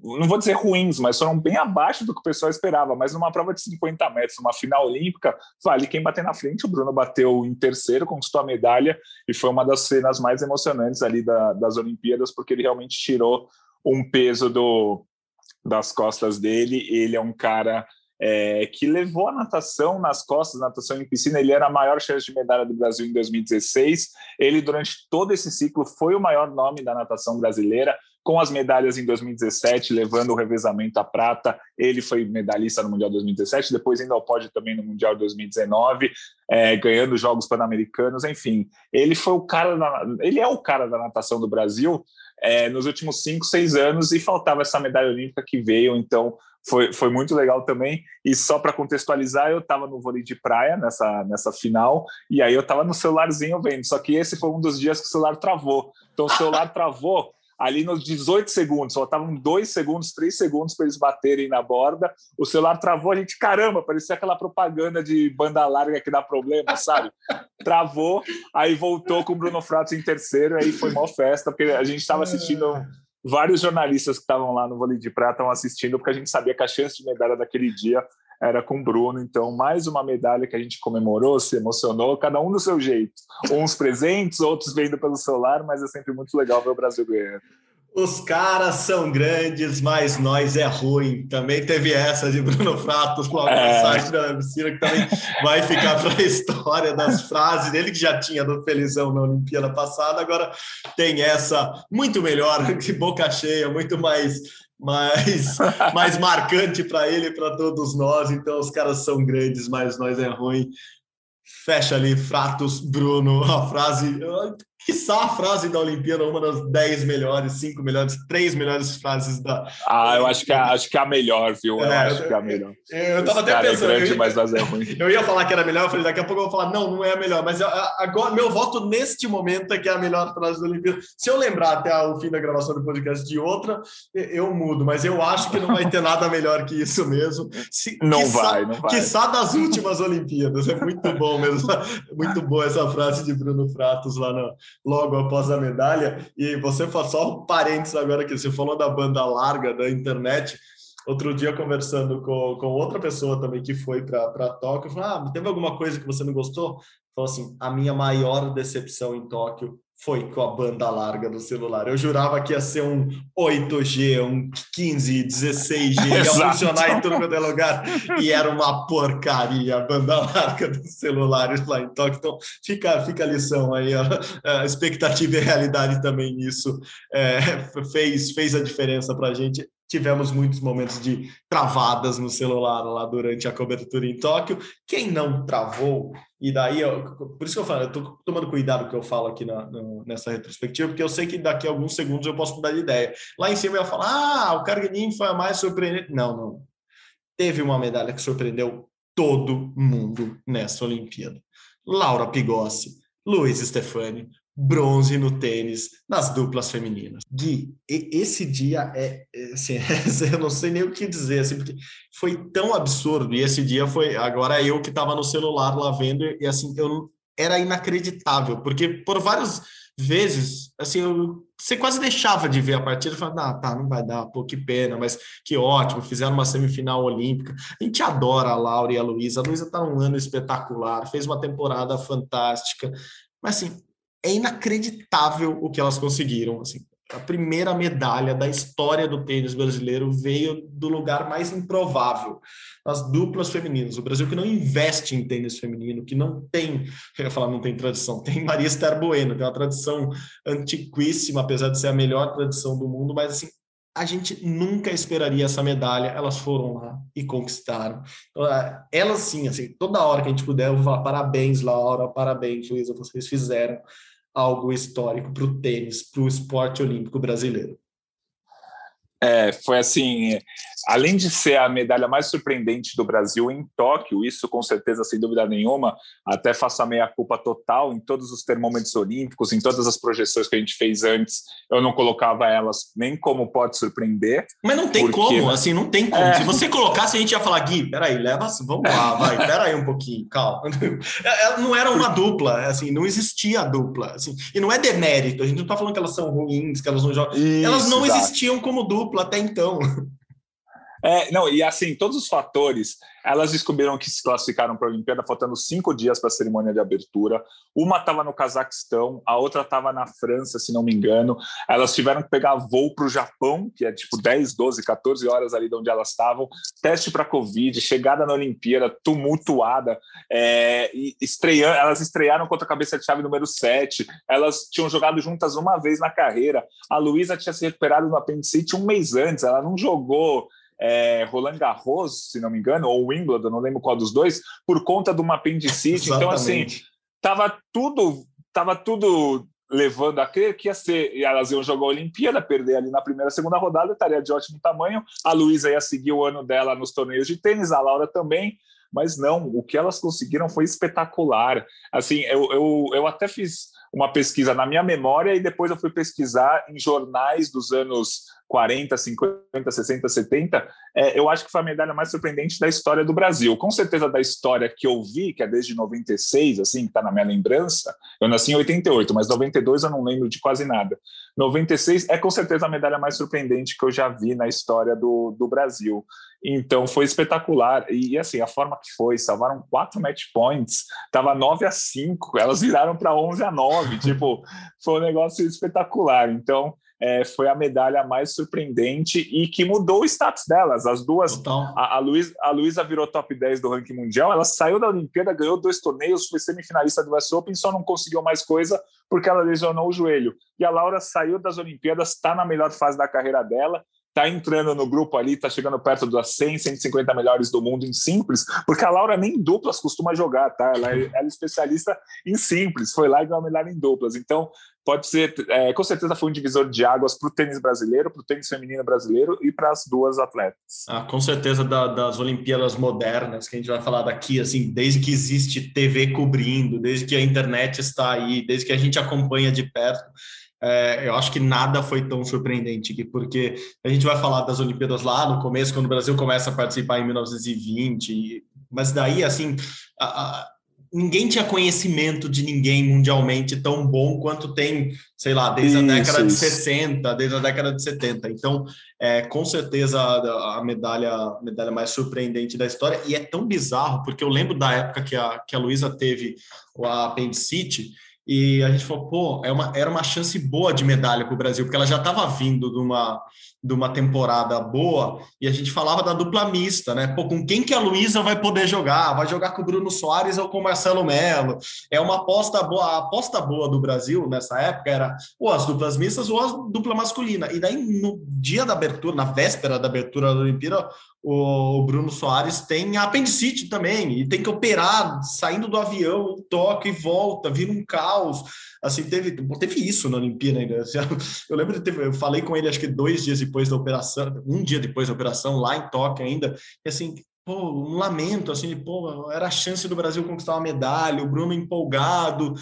não vou dizer ruins, mas foram bem abaixo do que o pessoal esperava. Mas numa prova de 50 metros, numa final olímpica, vale quem bater na frente. O Bruno bateu em terceiro, conquistou a medalha e foi uma das cenas mais emocionantes ali da, das Olimpíadas, porque ele realmente tirou um peso do, das costas dele. Ele é um cara é, que levou a natação nas costas, natação em piscina. Ele era a maior chance de medalha do Brasil em 2016. Ele, durante todo esse ciclo, foi o maior nome da natação brasileira, com as medalhas em 2017, levando o revezamento à prata. Ele foi medalhista no Mundial 2017, depois indo ao pódio também no Mundial 2019, é, ganhando Jogos Pan-Americanos. Enfim, ele foi o cara, da, ele é o cara da natação do Brasil é, nos últimos cinco, seis anos e faltava essa medalha olímpica que veio. Então, foi, foi muito legal também. E só para contextualizar, eu estava no vôlei de praia nessa, nessa final, e aí eu estava no celularzinho vendo. Só que esse foi um dos dias que o celular travou. Então o celular travou ali nos 18 segundos, faltavam dois segundos, três segundos para eles baterem na borda. O celular travou, a gente, caramba, parecia aquela propaganda de banda larga que dá problema, sabe? Travou, aí voltou com o Bruno Fratos em terceiro, aí foi uma festa, porque a gente estava assistindo vários jornalistas que estavam lá no vôlei de prata estavam assistindo, porque a gente sabia que a chance de medalha daquele dia era com o Bruno. Então, mais uma medalha que a gente comemorou, se emocionou, cada um do seu jeito. Uns presentes, outros vendo pelo celular, mas é sempre muito legal ver o Brasil ganhando. Os caras são grandes, mas nós é ruim. Também teve essa de Bruno Fratos com a é. da piscina, que também vai ficar para a história das frases dele, que já tinha do Felizão na Olimpíada passada, agora tem essa muito melhor, que boca cheia, muito mais mais, mais marcante para ele e para todos nós. Então, os caras são grandes, mas nós é ruim. Fecha ali, Fratos, Bruno, a frase quiçá a frase da Olimpíada, uma das dez melhores, cinco melhores, três melhores frases da. Ah, eu acho que é, acho que é a melhor, viu? Eu é, acho que é a melhor. Eu, eu tava Esse até é pensando. É grande, eu, mas é ruim. Eu ia falar que era melhor, eu falei, daqui a pouco eu vou falar, não, não é a melhor, mas agora meu voto neste momento é que é a melhor frase da Olimpíada. Se eu lembrar até o fim da gravação do podcast de outra, eu mudo, mas eu acho que não vai ter nada melhor que isso mesmo. Se, não quiçá, vai, não vai. Quiçá das últimas Olimpíadas. É muito bom mesmo. Muito boa essa frase de Bruno Fratos lá no logo após a medalha. E você faz só um parênteses agora que você falou da banda larga da internet. Outro dia, conversando com, com outra pessoa também que foi para Tóquio, falou: Ah, teve alguma coisa que você não gostou? Falou assim: a minha maior decepção em Tóquio foi com a banda larga do celular. Eu jurava que ia ser um 8G, um 15, 16G, ia funcionar em tudo quanto é lugar, e era uma porcaria a banda larga dos celulares lá em Tóquio. Então, fica, fica a lição aí, a, expectativa e a realidade também nisso é, fez, fez a diferença para a gente tivemos muitos momentos de travadas no celular lá durante a cobertura em Tóquio. Quem não travou, e daí, eu, por isso que eu falo, eu estou tomando cuidado que eu falo aqui na, nessa retrospectiva, porque eu sei que daqui a alguns segundos eu posso mudar de ideia. Lá em cima eu ia falar, ah, o Carguinin foi a mais surpreendente. Não, não. Teve uma medalha que surpreendeu todo mundo nessa Olimpíada. Laura Pigossi, Luiz Stefani, bronze no tênis nas duplas femininas. Gui, esse dia é, é assim, eu não sei nem o que dizer, assim, porque foi tão absurdo. E esse dia foi agora eu que estava no celular lá vendo e assim eu era inacreditável, porque por várias vezes, assim, eu, você quase deixava de ver a partida, falando, ah, tá, não vai dar, pô, que pena, mas que ótimo, fizeram uma semifinal olímpica. A gente adora a Laura e a Luísa. A Luísa tá num ano espetacular, fez uma temporada fantástica. Mas assim, é inacreditável o que elas conseguiram. Assim, a primeira medalha da história do tênis brasileiro veio do lugar mais improvável, as duplas femininas. O Brasil que não investe em tênis feminino, que não tem, eu ia falar, não tem tradição, tem Maria Esther Bueno, tem uma tradição antiquíssima, apesar de ser a melhor tradição do mundo, mas assim, a gente nunca esperaria essa medalha, elas foram lá e conquistaram. Então, é, elas sim, assim, toda hora que a gente puder, eu vou falar parabéns, Laura, parabéns, Luísa, vocês fizeram algo histórico para o tênis, para o esporte olímpico brasileiro. É, foi assim, além de ser a medalha mais surpreendente do Brasil em Tóquio, isso com certeza, sem dúvida nenhuma, até faço a meia-culpa total em todos os termômetros olímpicos, em todas as projeções que a gente fez antes, eu não colocava elas nem como pode surpreender. Mas não tem porque, como, assim, não tem como. É... Se você colocasse, a gente ia falar, Gui, peraí, leva, vamos lá, vai, peraí um pouquinho, calma. É, não era uma dupla, assim, não existia a dupla, assim, e não é demérito, a gente não tá falando que elas são ruins, que elas não jogam, isso, elas não exato. existiam como dupla até então. É, não, e assim, todos os fatores, elas descobriram que se classificaram para a Olimpíada faltando cinco dias para a cerimônia de abertura. Uma estava no Cazaquistão, a outra estava na França, se não me engano. Elas tiveram que pegar voo para o Japão, que é tipo 10, 12, 14 horas ali de onde elas estavam. Teste para Covid, chegada na Olimpíada, tumultuada. É, estreando, elas estrearam contra a cabeça de chave número 7. Elas tinham jogado juntas uma vez na carreira. A Luísa tinha se recuperado no apendicite um mês antes, ela não jogou é, Roland Garros, se não me engano, ou Wimbledon, não lembro qual dos dois, por conta de uma apendicite. então, assim, tava tudo, tava tudo levando a crer que ia ser, e elas iam jogar a Olimpíada, perder ali na primeira, segunda rodada, estaria de ótimo tamanho. A Luísa ia seguir o ano dela nos torneios de tênis, a Laura também, mas não, o que elas conseguiram foi espetacular. Assim, eu, eu, eu até fiz uma pesquisa na minha memória e depois eu fui pesquisar em jornais dos anos 40, 50, 60, 70. É, eu acho que foi a medalha mais surpreendente da história do Brasil. Com certeza da história que eu vi, que é desde 96, assim, que está na minha lembrança. Eu nasci em 88, mas 92 eu não lembro de quase nada. 96 é com certeza a medalha mais surpreendente que eu já vi na história do, do Brasil. Então foi espetacular. E assim, a forma que foi, salvaram quatro match points, tava 9 a 5, elas viraram para 11 a 9, tipo, foi um negócio espetacular. Então, é, foi a medalha mais surpreendente e que mudou o status delas. As duas, a, a, Luísa, a Luísa virou top 10 do ranking mundial, ela saiu da Olimpíada, ganhou dois torneios, foi semifinalista do US Open, só não conseguiu mais coisa porque ela lesionou o joelho. E a Laura saiu das Olimpíadas, está na melhor fase da carreira dela, tá entrando no grupo ali, tá chegando perto das 100, 150 melhores do mundo em simples, porque a Laura nem duplas costuma jogar, tá? Ela é, ela é especialista em simples, foi lá e ganhou a medalha em duplas. Então, pode ser, é, com certeza foi um divisor de águas para o tênis brasileiro, para o tênis feminino brasileiro e para as duas atletas. Ah, com certeza da, das Olimpíadas modernas, que a gente vai falar daqui, assim, desde que existe TV cobrindo, desde que a internet está aí, desde que a gente acompanha de perto, é, eu acho que nada foi tão surpreendente, porque a gente vai falar das Olimpíadas lá no começo, quando o Brasil começa a participar em 1920, mas daí, assim, a, a, ninguém tinha conhecimento de ninguém mundialmente tão bom quanto tem, sei lá, desde isso, a década isso. de 60, desde a década de 70. Então, é, com certeza, a, a medalha, a medalha mais surpreendente da história, e é tão bizarro, porque eu lembro da época que a, que a Luísa teve o apendicite, e a gente falou, pô, é uma, era uma chance boa de medalha para o Brasil, porque ela já estava vindo de uma, de uma temporada boa, e a gente falava da dupla mista, né? Pô, com quem que a Luísa vai poder jogar? Vai jogar com o Bruno Soares ou com o Marcelo Melo? É uma aposta boa, a aposta boa do Brasil nessa época era ou as duplas mistas ou a dupla masculina. E daí, no dia da abertura, na véspera da abertura da Olimpíada, o Bruno Soares tem apendicite também, e tem que operar saindo do avião, toca e volta, vira um caos. Assim, teve, teve isso na Olimpíada ainda. Eu lembro de ter, eu falei com ele acho que dois dias depois da operação, um dia depois da operação, lá em Tóquio ainda, e assim, pô, um lamento, assim, pô, era a chance do Brasil conquistar uma medalha, o Bruno empolgado,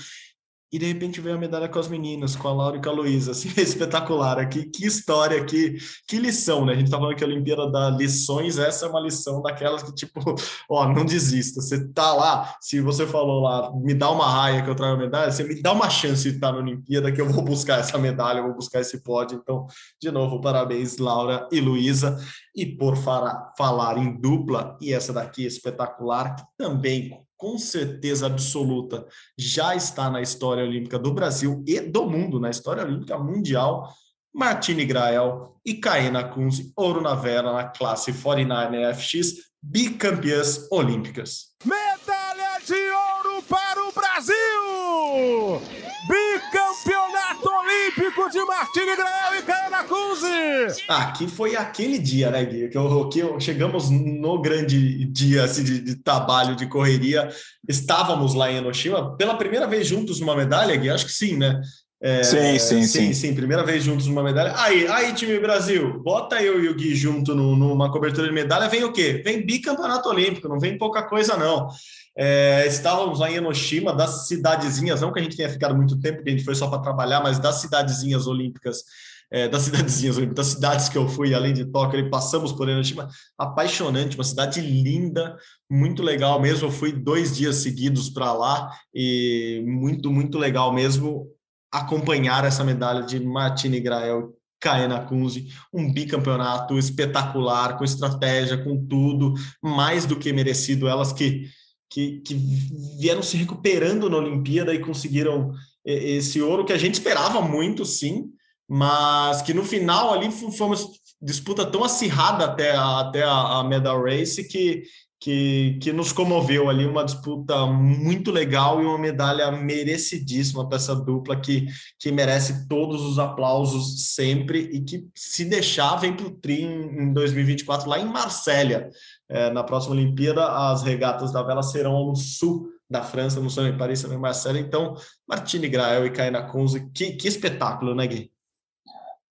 e de repente veio a medalha com as meninas, com a Laura e com a Luísa, assim, espetacular aqui, que história, que, que lição, né? A gente tá falando que a Olimpíada dá lições, essa é uma lição daquelas que, tipo, ó, não desista, você tá lá, se você falou lá, me dá uma raia que eu trago a medalha, você me dá uma chance de estar na Olimpíada que eu vou buscar essa medalha, eu vou buscar esse pódio, então, de novo, parabéns, Laura e Luísa, e por falar, falar em dupla, e essa daqui é espetacular, que também com certeza absoluta, já está na história olímpica do Brasil e do mundo, na história olímpica mundial. Martini Grael e Kaena Kunze, ouro na vela na classe 49 FX, bicampeãs olímpicas. Medalha de ouro para o Brasil! Olímpico de Martini Grael e Caiana Cunzi. Aqui foi aquele dia, né, Gui? Que, eu, que eu, chegamos no grande dia assim, de, de, trabalho, de correria. Estávamos lá em Enoshima, pela primeira vez juntos numa medalha, Gui? Acho que sim, né? É, sim, sim, sim, sim. Primeira vez juntos numa medalha. Aí, aí, time Brasil, bota eu e o Gui junto no, numa cobertura de medalha, vem o quê? Vem bicampeonato olímpico, não vem pouca coisa, não. É, estávamos lá em Enoshima, das cidadezinhas, não que a gente tenha ficado muito tempo, porque a gente foi só para trabalhar, mas das cidadezinhas olímpicas, é, das cidadezinhas olímpicas, das cidades que eu fui, além de Tóquio, passamos por Enoshima, apaixonante, uma cidade linda, muito legal mesmo. Eu fui dois dias seguidos para lá e muito, muito legal mesmo acompanhar essa medalha de Martini Grael Kaena Kunze, um bicampeonato espetacular, com estratégia, com tudo, mais do que merecido. Elas que, que, que vieram se recuperando na Olimpíada e conseguiram esse ouro que a gente esperava muito, sim, mas que no final ali foi uma disputa tão acirrada até a, até a medal race que, que, que nos comoveu ali, uma disputa muito legal e uma medalha merecidíssima para essa dupla que, que merece todos os aplausos sempre e que, se deixar, vem para o Tri em 2024, lá em Marsella. É, na próxima Olimpíada, as regatas da vela serão no sul da França, no sul em Paris, em Marsella. Então, Martini Grael e Kaina Kunze, que, que espetáculo, né, Gui?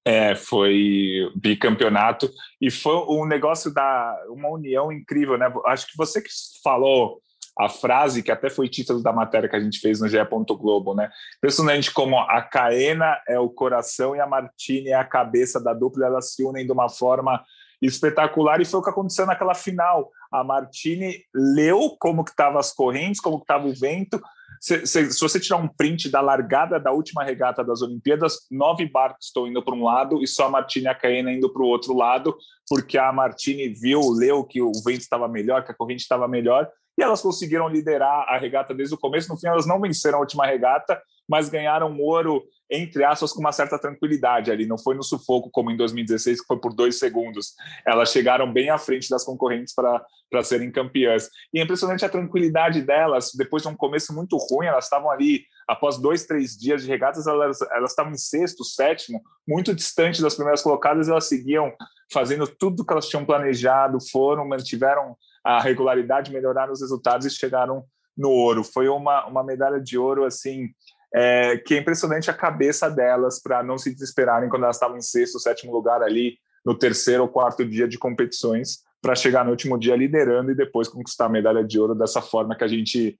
É, foi bicampeonato e foi um negócio da uma união incrível, né? Acho que você que falou a frase que até foi título da matéria que a gente fez no GE. Globo, né? Impressionante como a Caena é o coração e a Martini é a cabeça da dupla, elas se unem de uma forma espetacular e foi o que aconteceu naquela final. A Martini leu como que estavam as correntes, como que estava o vento, se, se, se, você tirar um print da largada da última regata das Olimpíadas, nove barcos estão indo para um lado e só a Martini e a Caena indo para o outro lado, porque a Martini viu, leu que o vento estava melhor, que a corrente estava melhor, e elas conseguiram liderar a regata desde o começo. No fim, elas não venceram a última regata, mas ganharam ouro, entre aspas, com uma certa tranquilidade ali. Não foi no sufoco como em 2016, que foi por dois segundos. Elas chegaram bem à frente das concorrentes para serem campeãs. E é impressionante a tranquilidade delas, depois de um começo muito ruim, elas estavam ali, após dois, três dias de regatas, elas, estavam em sexto, sétimo, muito distante das primeiras colocadas, elas seguiam fazendo tudo que elas tinham planejado, foram, mantiveram a regularidade, melhoraram os resultados e chegaram no ouro. Foi uma, uma medalha de ouro, assim, é, que é impressionante a cabeça delas para não se desesperarem quando elas estavam em sexto, sétimo lugar ali, no terceiro ou quarto dia de competições, para chegar no último dia liderando e depois conquistar a medalha de ouro dessa forma que a gente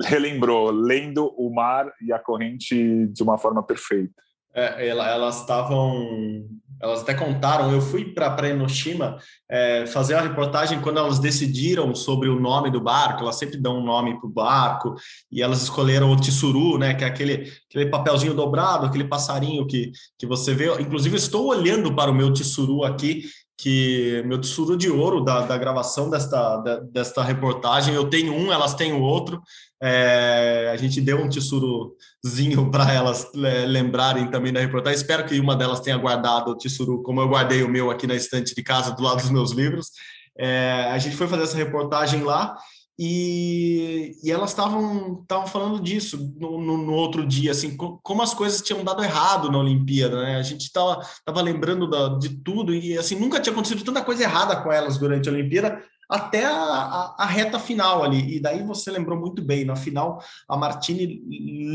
relembrou, lendo o mar e a corrente de uma forma perfeita. É, elas estavam, elas até contaram. Eu fui para Enoshima é, fazer a reportagem quando elas decidiram sobre o nome do barco. Elas sempre dão um nome para o barco e elas escolheram o Tsuru, né? Que é aquele, aquele papelzinho dobrado, aquele passarinho que, que você vê. Inclusive, estou olhando para o meu Tsuru aqui que meu tesouro de ouro da, da gravação desta, desta reportagem, eu tenho um, elas têm o outro, é, a gente deu um tesourozinho para elas é, lembrarem também da reportagem, espero que uma delas tenha guardado o tesouro, como eu guardei o meu aqui na estante de casa, do lado dos meus livros, é, a gente foi fazer essa reportagem lá, e, e elas estavam falando disso no, no, no, outro dia, assim, como as coisas tinham dado errado na Olimpíada, né? A gente estava tava lembrando da, de tudo e, assim, nunca tinha acontecido tanta coisa errada com elas durante a Olimpíada, até a, a, a, reta final ali. E daí você lembrou muito bem, na final a Martini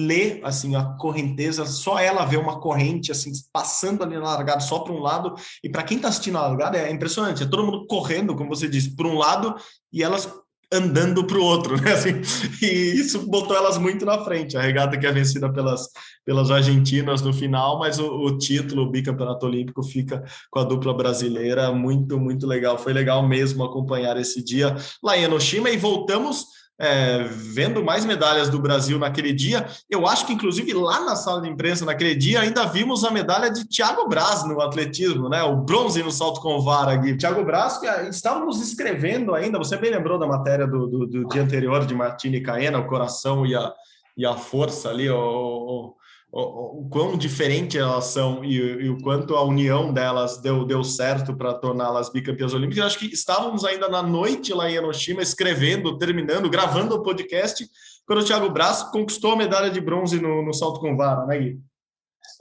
lê assim a correnteza, só ela vê uma corrente assim passando ali na largada só para um lado. E para quem está assistindo a largada é impressionante, é todo mundo correndo, como você disse, para um lado e elas andando para o outro, né? Assim, e isso botou elas muito na frente. A regata que é vencida pelas, pelas argentinas no final, mas o, o título, o bicampeonato olímpico, fica com a dupla brasileira. Muito, muito legal. Foi legal mesmo acompanhar esse dia lá em Enoshima e voltamos é, vendo mais medalhas do Brasil naquele dia. Eu acho que, inclusive, lá na sala de imprensa naquele dia, ainda vimos a medalha de Thiago Braz no atletismo, né? O bronze no salto com vara aqui. Thiago Braz, que ah, estávamos escrevendo ainda, você bem lembrou da matéria do, do, do dia anterior de Martini Caena, o coração e a, e a força ali, o, o o, o quão diferente elas são e, e, o quanto a união delas deu, deu certo para torná-las bicampeãs olímpicas. Eu acho que estávamos ainda na noite lá em Enoshima, escrevendo, terminando, gravando o podcast, quando o Thiago Braz conquistou a medalha de bronze no, no salto com vara, né, Gui?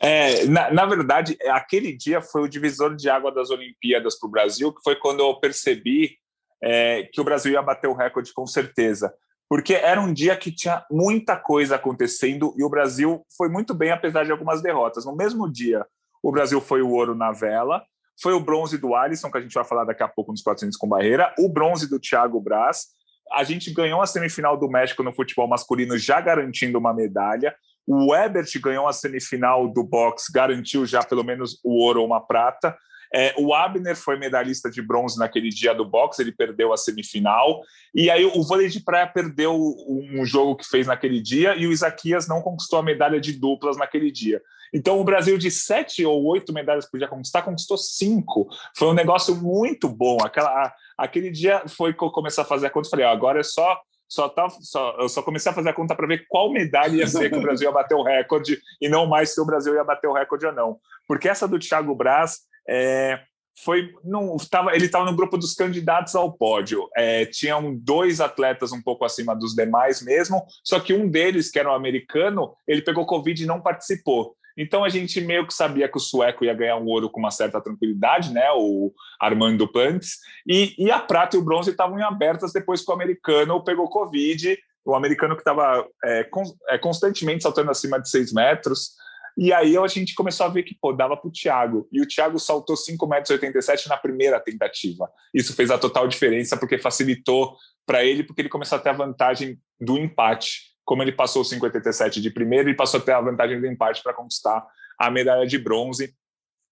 É, na, na, verdade, aquele dia foi o divisor de água das Olimpíadas para o Brasil, que foi quando eu percebi é, que o Brasil ia bater o recorde com certeza. Porque era um dia que tinha muita coisa acontecendo e o Brasil foi muito bem, apesar de algumas derrotas. No mesmo dia, o Brasil foi o ouro na vela, foi o bronze do Alisson, que a gente vai falar daqui a pouco nos 400 com barreira, o bronze do Thiago Braz. A gente ganhou a semifinal do México no futebol masculino, já garantindo uma medalha. O Ebert ganhou a semifinal do boxe, garantiu já pelo menos o ouro ou uma prata. É, o Abner foi medalhista de bronze naquele dia do boxe, ele perdeu a semifinal. E aí o vôlei de praia perdeu um jogo que fez naquele dia e o Isaquias não conquistou a medalha de duplas naquele dia. Então, o Brasil, de sete ou oito medalhas que podia conquistar, conquistou cinco. Foi um negócio muito bom. Aquela, aquele dia foi que eu comecei a fazer a conta. Falei, ó, agora é só. Só, tá, só, eu só comecei a fazer a conta para ver qual medalha ia ser que o Brasil ia bater o recorde e não mais se o Brasil ia bater o recorde ou não. Porque essa do Thiago Braz é, foi não estava ele estava no grupo dos candidatos ao pódio é, tinham dois atletas um pouco acima dos demais mesmo só que um deles que era um americano ele pegou covid e não participou então a gente meio que sabia que o sueco ia ganhar um ouro com uma certa tranquilidade, né? O Armando Pantes. E, e a prata e o bronze estavam em abertas depois que o americano pegou Covid. O americano que estava é, é, constantemente saltando acima de 6 metros. E aí a gente começou a ver que pô, dava para o Thiago. E o Thiago saltou 5,87 metros na primeira tentativa. Isso fez a total diferença porque facilitou para ele, porque ele começou a ter a vantagem do empate como ele passou 5,87 de primeiro, e passou a ter a vantagem do empate para conquistar a medalha de bronze.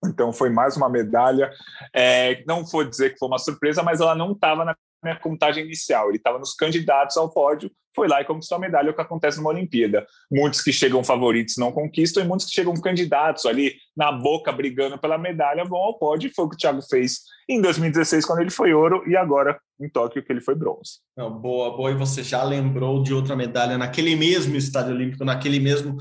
Então foi mais uma medalha. É, não vou dizer que foi uma surpresa, mas ela não estava na minha contagem inicial. Ele estava nos candidatos ao pódio, foi lá e conquistou a medalha, o que acontece numa Olimpíada. Muitos que chegam favoritos não conquistam, e muitos que chegam candidatos ali na boca brigando pela medalha vão ao pódio. Foi o que o Thiago fez em 2016, quando ele foi ouro, e agora em Tóquio, que ele foi bronze. Não, boa, boa. E você já lembrou de outra medalha naquele mesmo Estádio Olímpico, naquele mesmo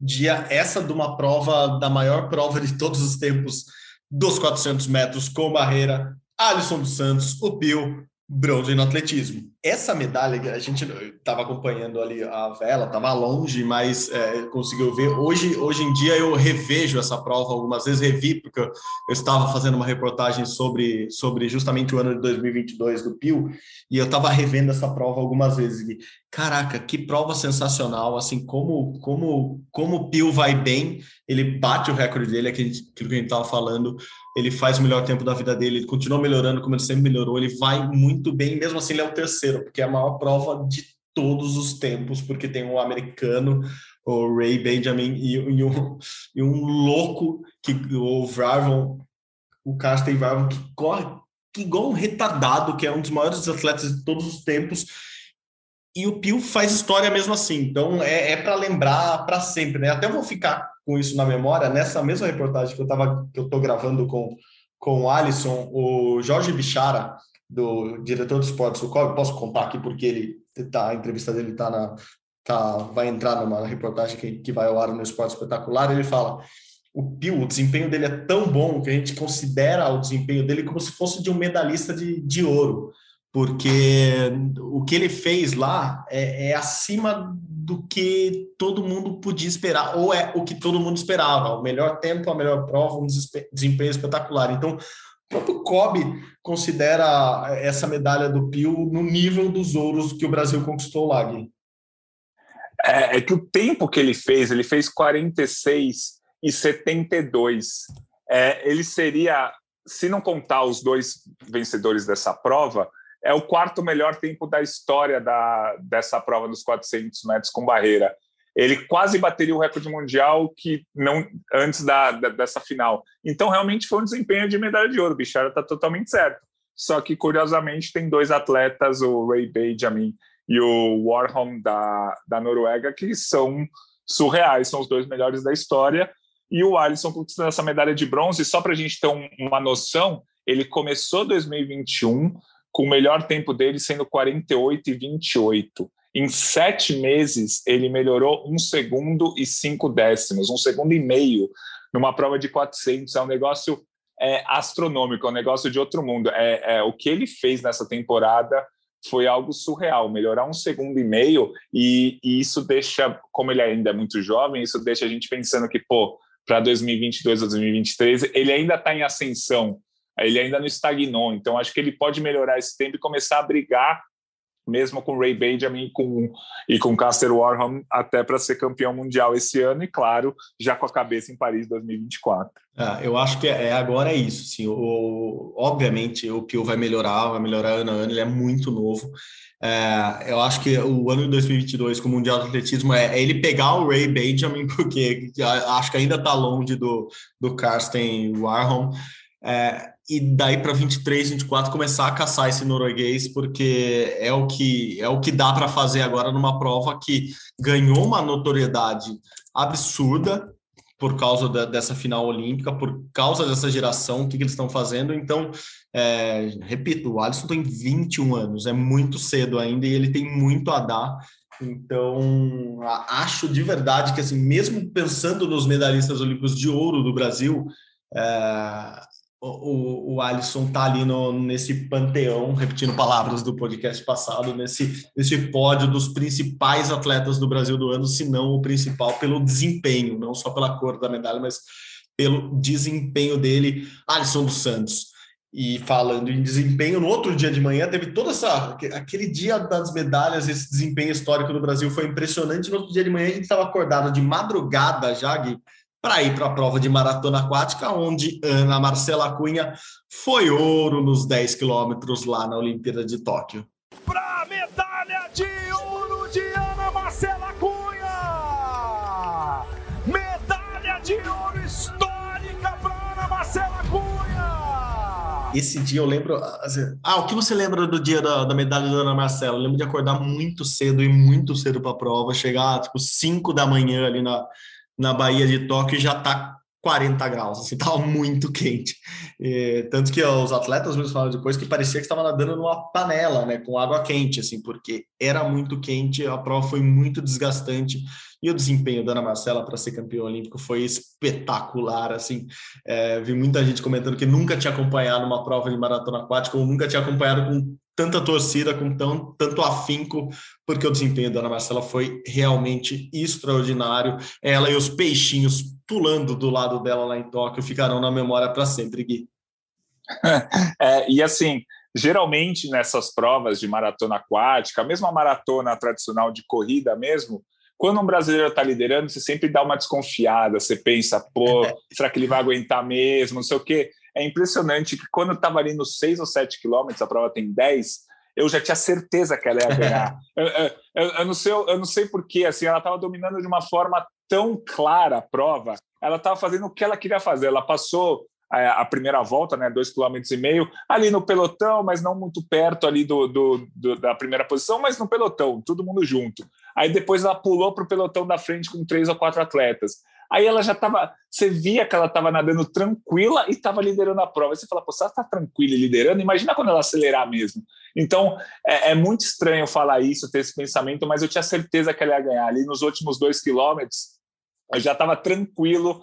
dia, essa de uma prova, da maior prova de todos os tempos, dos 400 metros com barreira, Alisson dos Santos, o Pio, bronze no atletismo. Essa medalha, a gente estava acompanhando ali a vela, estava longe, mas é, conseguiu ver. Hoje, hoje em dia eu revejo essa prova algumas vezes, revi, porque eu estava fazendo uma reportagem sobre, sobre justamente o ano de 2022 do Pio, e eu estava revendo essa prova algumas vezes. E, caraca, que prova sensacional, assim, como, como, como o Pio vai bem, ele bate o recorde dele, aquilo que a gente estava falando, ele faz o melhor tempo da vida dele, ele continua melhorando como ele sempre melhorou, ele vai muito bem, mesmo assim ele é o terceiro, porque é a maior prova de todos os tempos, porque tem um americano, o Ray Benjamin, e, e, um, e um louco, que o Varvon, o Carsten Varvon, que corre que igual um retardado, que é um dos maiores atletas de todos os tempos, e o Pio faz história mesmo assim. Então é, é para lembrar para sempre, né? Até vou ficar com isso na memória, nessa mesma reportagem que eu tava, que eu tô gravando com, com o Alisson, o Jorge Bichara, do diretor de esportes, o qual eu posso contar aqui porque ele tá, a entrevista dele tá na tá, vai entrar numa reportagem que, que vai ao ar no Esporte Espetacular, ele fala o Pio, o desempenho dele é tão bom que a gente considera o desempenho dele como se fosse de um medalhista de, de ouro porque o que ele fez lá é, é, acima do que todo mundo podia esperar, ou é o que todo mundo esperava, o melhor tempo, a melhor prova, um desempenho espetacular. Então, o próprio Kobe considera essa medalha do Pio no nível dos ouros que o Brasil conquistou lá, Gui. É, é que o tempo que ele fez, ele fez 46 e 72. É, ele seria, se não contar os dois vencedores dessa prova, é o quarto melhor tempo da história da, dessa prova dos 400 metros com barreira. Ele quase bateria o recorde mundial que não antes da, da dessa final. Então, realmente foi um desempenho de medalha de ouro. O Bichara está totalmente certo. Só que, curiosamente, tem dois atletas, o Ray Benjamin e o Warholm da, da Noruega, que são surreais, são os dois melhores da história. E o Alisson conquistando essa medalha de bronze, só para a gente ter um, uma noção, ele começou 2021 com o melhor tempo dele sendo 48 e 28. Em sete meses, ele melhorou um segundo e cinco décimos, um segundo e meio, numa prova de 400. É um negócio é, astronômico, é um negócio de outro mundo. É, é, o que ele fez nessa temporada foi algo surreal, melhorar um segundo e meio, e, e isso deixa, como ele ainda é muito jovem, isso deixa a gente pensando que, pô, para 2022 ou 2023. Ele ainda está em ascensão, ele ainda não estagnou, então acho que ele pode melhorar esse tempo e começar a brigar mesmo com Ray Benjamin com, e com Caster Warham, até para ser campeão mundial esse ano, e claro, já com a cabeça em Paris 2024. Ah, eu acho que é, é, agora é isso. Sim, o, obviamente, o Pio vai melhorar, vai melhorar ano a ano, ele é muito novo. É, eu acho que o ano de 2022 com o Mundial de Atletismo é, é, ele pegar o Ray Benjamin, porque acho que ainda está longe do, do Karsten Warholm. É, e daí para 23, 24 começar a caçar esse norueguês, porque é o que é o que dá para fazer agora numa prova que ganhou uma notoriedade absurda por causa da, dessa final olímpica, por causa dessa geração, o que, que eles estão fazendo. Então, é, repito, o Alisson tem 21 anos, é muito cedo ainda e ele tem muito a dar. Então, acho de verdade que, assim, mesmo pensando nos medalhistas olímpicos de ouro do Brasil, é, o, o Alisson tá ali no, nesse panteão, repetindo palavras do podcast passado, nesse, nesse pódio dos principais atletas do Brasil do ano, se não o principal, pelo desempenho, não só pela cor da medalha, mas pelo desempenho dele, Alisson dos Santos. E falando em desempenho, no outro dia de manhã teve toda essa. Aquele dia das medalhas, esse desempenho histórico do Brasil foi impressionante. No outro dia de manhã a gente estava acordado de madrugada já, Gui, para ir para a prova de maratona aquática, onde Ana Marcela Cunha foi ouro nos 10 quilômetros lá na Olimpíada de Tóquio. Para a medalha de ouro de Ana Marcela Cunha! Medalha de ouro histórica para Ana Marcela Cunha! Esse dia eu lembro. Assim, ah, o que você lembra do dia da, da medalha da Ana Marcela? Eu lembro de acordar muito cedo e muito cedo para a prova, chegar tipo 5 da manhã ali na na Bahia de Tóquio já está 40 graus, assim, estava muito quente. E, tanto que os atletas mesmo falaram depois que parecia que estava nadando numa panela, né, com água quente, assim, porque era muito quente, a prova foi muito desgastante e o desempenho da Ana Marcela para ser campeão olímpico foi espetacular, assim. É, vi muita gente comentando que nunca tinha acompanhado uma prova de maratona aquática ou nunca tinha acompanhado com tanta torcida, com tão, tanto afinco, porque o desempenho da Ana Marcela foi realmente extraordinário. Ela e os peixinhos pulando do lado dela lá em Tóquio ficarão na memória para sempre, Gui. É, e assim, geralmente nessas provas de maratona aquática, mesmo a maratona tradicional de corrida mesmo, quando um brasileiro está liderando, você sempre dá uma desconfiada, você pensa, pô, será que ele vai aguentar mesmo, não sei o quê. É impressionante que quando eu estava ali nos 6 ou 7 quilômetros, a prova tem 10, eu já tinha certeza que ela ia ganhar. eu, eu, eu, não sei, eu não sei porquê, assim, ela estava dominando de uma forma tão clara a prova, ela estava fazendo o que ela queria fazer. Ela passou a, a primeira volta, né, dois quilômetros e meio, ali no pelotão, mas não muito perto ali do, do, do, da primeira posição, mas no pelotão, todo mundo junto. Aí depois ela pulou para o pelotão da frente com três ou quatro atletas. Aí ela já estava, você via que ela estava nadando tranquila e estava liderando a prova. Você fala, pô, se ela está tranquila e liderando, imagina quando ela acelerar mesmo. Então, é, é, muito estranho falar isso, ter esse pensamento, mas eu tinha certeza que ela ia ganhar. Ali nos últimos dois quilômetros, eu já estava tranquilo,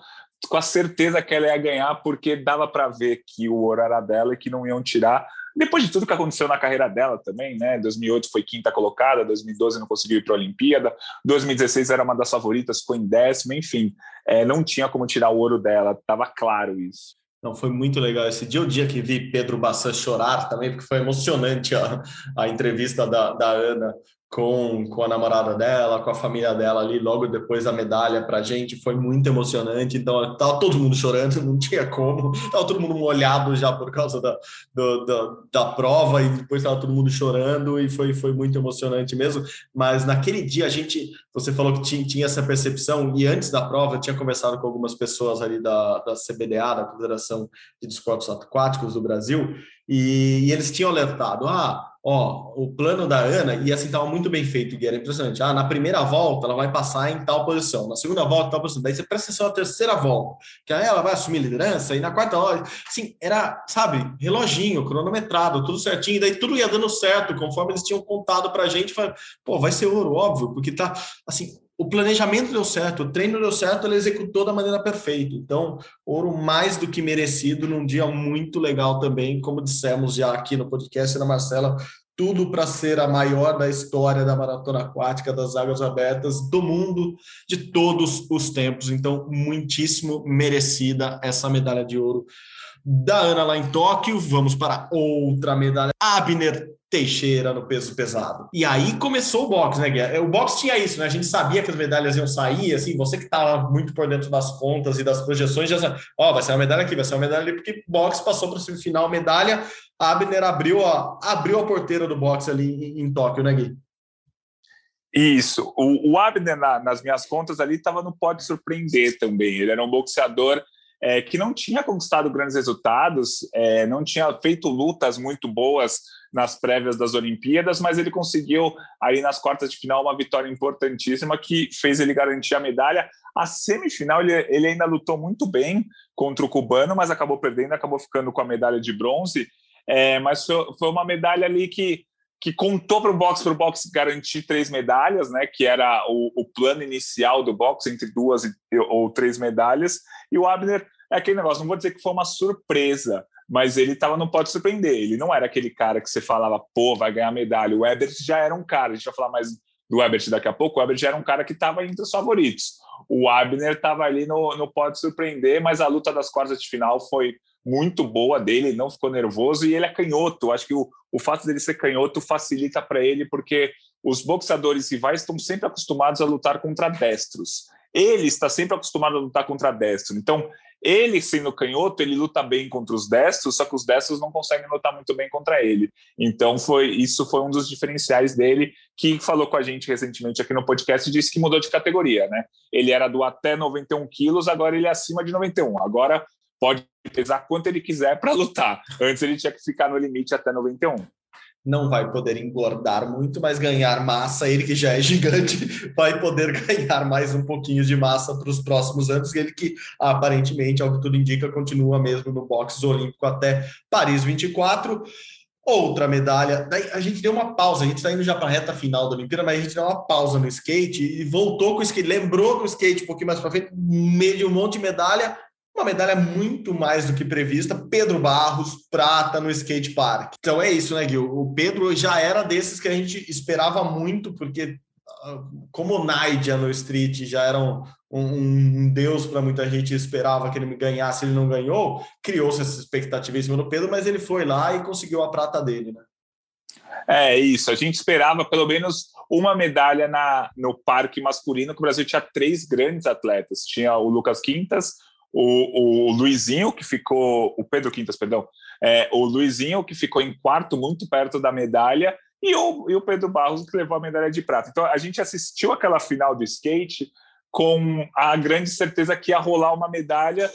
com a certeza que ela ia ganhar, porque dava para ver que o ouro era dela e que não iam tirar depois de tudo que aconteceu na carreira dela também, né? 2008 foi quinta colocada, 2012 não conseguiu ir para a Olimpíada, 2016 era uma das favoritas, ficou em décima, enfim, é, não tinha como tirar o ouro dela, estava claro isso. Não, foi muito legal esse dia, o dia que vi Pedro Bassan chorar também, porque foi emocionante a, a entrevista da, da Ana com, com a namorada dela, com a família dela ali, logo depois da medalha para a gente, foi muito emocionante. Então, estava todo mundo chorando, não tinha como, estava todo mundo molhado já por causa da, do, da, da prova, e depois estava todo mundo chorando, e foi, foi muito emocionante mesmo. Mas naquele dia, a gente, você falou que tinha, tinha essa percepção, e antes da prova, eu tinha conversado com algumas pessoas ali da, da CBDA, da Confederação de Desportos Aquáticos do Brasil, e, e eles tinham alertado: ah ó, o plano da Ana, e assim estava muito bem feito, e era impressionante. Ah, na primeira volta ela vai passar em tal posição, na segunda volta, tal posição. Daí você presta atenção na terceira volta, que aí ela vai assumir liderança, e na quarta volta, assim, era, sabe, reloginho, cronometrado, tudo certinho, e daí tudo ia dando certo, conforme eles tinham contado pra gente, foi, pô, vai ser ouro, óbvio, porque tá, assim, o planejamento deu certo, o treino deu certo, ele executou da maneira perfeita. Então, ouro mais do que merecido num dia muito legal também, como dissemos já aqui no podcast, Ana Marcela tudo para ser a maior da história da maratona aquática das águas abertas do mundo de todos os tempos. Então, muitíssimo merecida essa medalha de ouro da Ana lá em Tóquio. Vamos para outra medalha. Abner Teixeira no peso pesado. E aí começou o boxe, né, Guilherme? O boxe tinha isso, né? A gente sabia que as medalhas iam sair, assim, você que estava muito por dentro das contas e das projeções, já sabe, ó, oh, vai ser uma medalha aqui, vai ser uma medalha ali, porque boxe passou para o semifinal, medalha, Abner abriu a, abriu a porteira do boxe ali em, em Tóquio, né, Gui? Isso. O, o Abner, na, nas minhas contas ali, estava no pode surpreender também. Ele era um boxeador é, que não tinha conquistado grandes resultados, é, não tinha feito lutas muito boas nas prévias das Olimpíadas, mas ele conseguiu aí nas quartas de final uma vitória importantíssima que fez ele garantir a medalha. A semifinal ele, ele ainda lutou muito bem contra o cubano, mas acabou perdendo, acabou ficando com a medalha de bronze. É, mas foi, foi uma medalha ali que que contou para o boxe para o boxe garantir três medalhas, né? Que era o, o plano inicial do boxe entre duas e, ou três medalhas. E o Abner é aquele negócio. Não vou dizer que foi uma surpresa, mas ele estava não pode surpreender. Ele não era aquele cara que você falava, pô, vai ganhar medalha. O Ebert já era um cara. A gente vai falar mais do Ebert daqui a pouco. O Ebert já era um cara que estava entre os favoritos. O Abner estava ali no, no pode surpreender, mas a luta das quartas de final foi muito boa dele, não ficou nervoso e ele é canhoto. Acho que o, o fato dele ser canhoto facilita para ele, porque os boxeadores rivais estão sempre acostumados a lutar contra destros. Ele está sempre acostumado a lutar contra destro. Então, ele sendo canhoto, ele luta bem contra os destros, só que os destros não conseguem lutar muito bem contra ele. Então, foi isso foi um dos diferenciais dele, que falou com a gente recentemente aqui no podcast e disse que mudou de categoria, né? Ele era do até 91 quilos, agora ele é acima de 91. Agora pode pesar quanto ele quiser para lutar. Antes ele tinha que ficar no limite até 91 não vai poder engordar muito, mas ganhar massa, ele que já é gigante, vai poder ganhar mais um pouquinho de massa para os próximos anos, ele que aparentemente, ao que tudo indica, continua mesmo no boxe olímpico até Paris 24. Outra medalha, daí a gente deu uma pausa, a gente está indo já para a reta final da Olimpíada, mas a gente deu uma pausa no skate e voltou com o skate, lembrou do skate um pouquinho mais para frente, meio de um monte de medalha, uma medalha muito mais do que prevista. Pedro Barros, prata no skate park. Então é isso, né, Gil? O Pedro já era desses que a gente esperava muito, porque ah, como Naidia no street já era um, um, um deus para muita gente esperava que ele ganhasse, ele não ganhou, criou-se essa expectativa em cima do Pedro, mas ele foi lá e conseguiu a prata dele, né? É isso, a gente esperava pelo menos uma medalha na, no parque masculino, que o Brasil tinha três grandes atletas. Tinha o Lucas Quintas, o, o Luizinho, que ficou, o Pedro Quintas, perdão, é, o Luizinho, que ficou em quarto, muito perto da medalha, e o, e o Pedro Barros, que levou a medalha de prata. Então, a gente assistiu aquela final do skate com a grande certeza que ia rolar uma medalha,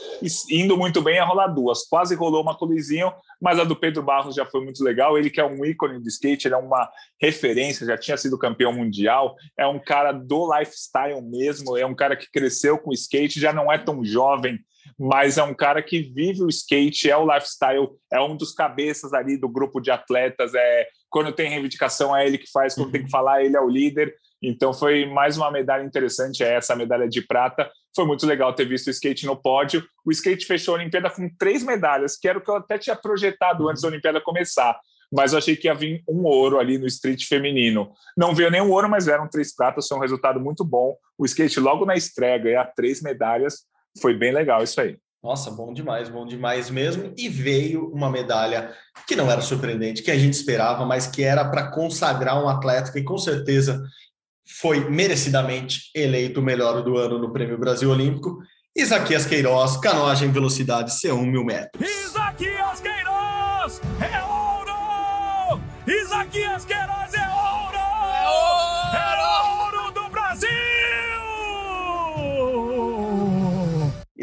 indo muito bem, ia rolar duas. Quase rolou uma com o Luizinho, mas a do Pedro Barros já foi muito legal. Ele que é um ícone do skate, ele é uma referência, já tinha sido campeão mundial, é um cara do lifestyle mesmo, é um cara que cresceu com skate, já não é tão jovem, mas é um cara que vive o skate, é o lifestyle, é um dos cabeças ali do grupo de atletas, é quando tem reivindicação é ele que faz, quando uhum. tem que falar ele é o líder. Então foi mais uma medalha interessante, é essa medalha de prata. Foi muito legal ter visto o skate no pódio. O skate fechou a Olimpíada com três medalhas, que era o que eu até tinha projetado antes da Olimpíada começar. Mas eu achei que ia vir um ouro ali no street feminino. Não veio nenhum ouro, mas vieram três pratas, foi um resultado muito bom. O skate logo na estreia ganhar três medalhas, foi bem legal isso aí. Nossa, bom demais, bom demais mesmo. E veio uma medalha que não era surpreendente, que a gente esperava, mas que era para consagrar um atleta que com certeza foi merecidamente eleito o melhor do ano no Prêmio Brasil Olímpico. Isaquias Queiroz, canoagem velocidade C1 mil metros. Isaquias Queiroz é ouro! Isaquias Queiroz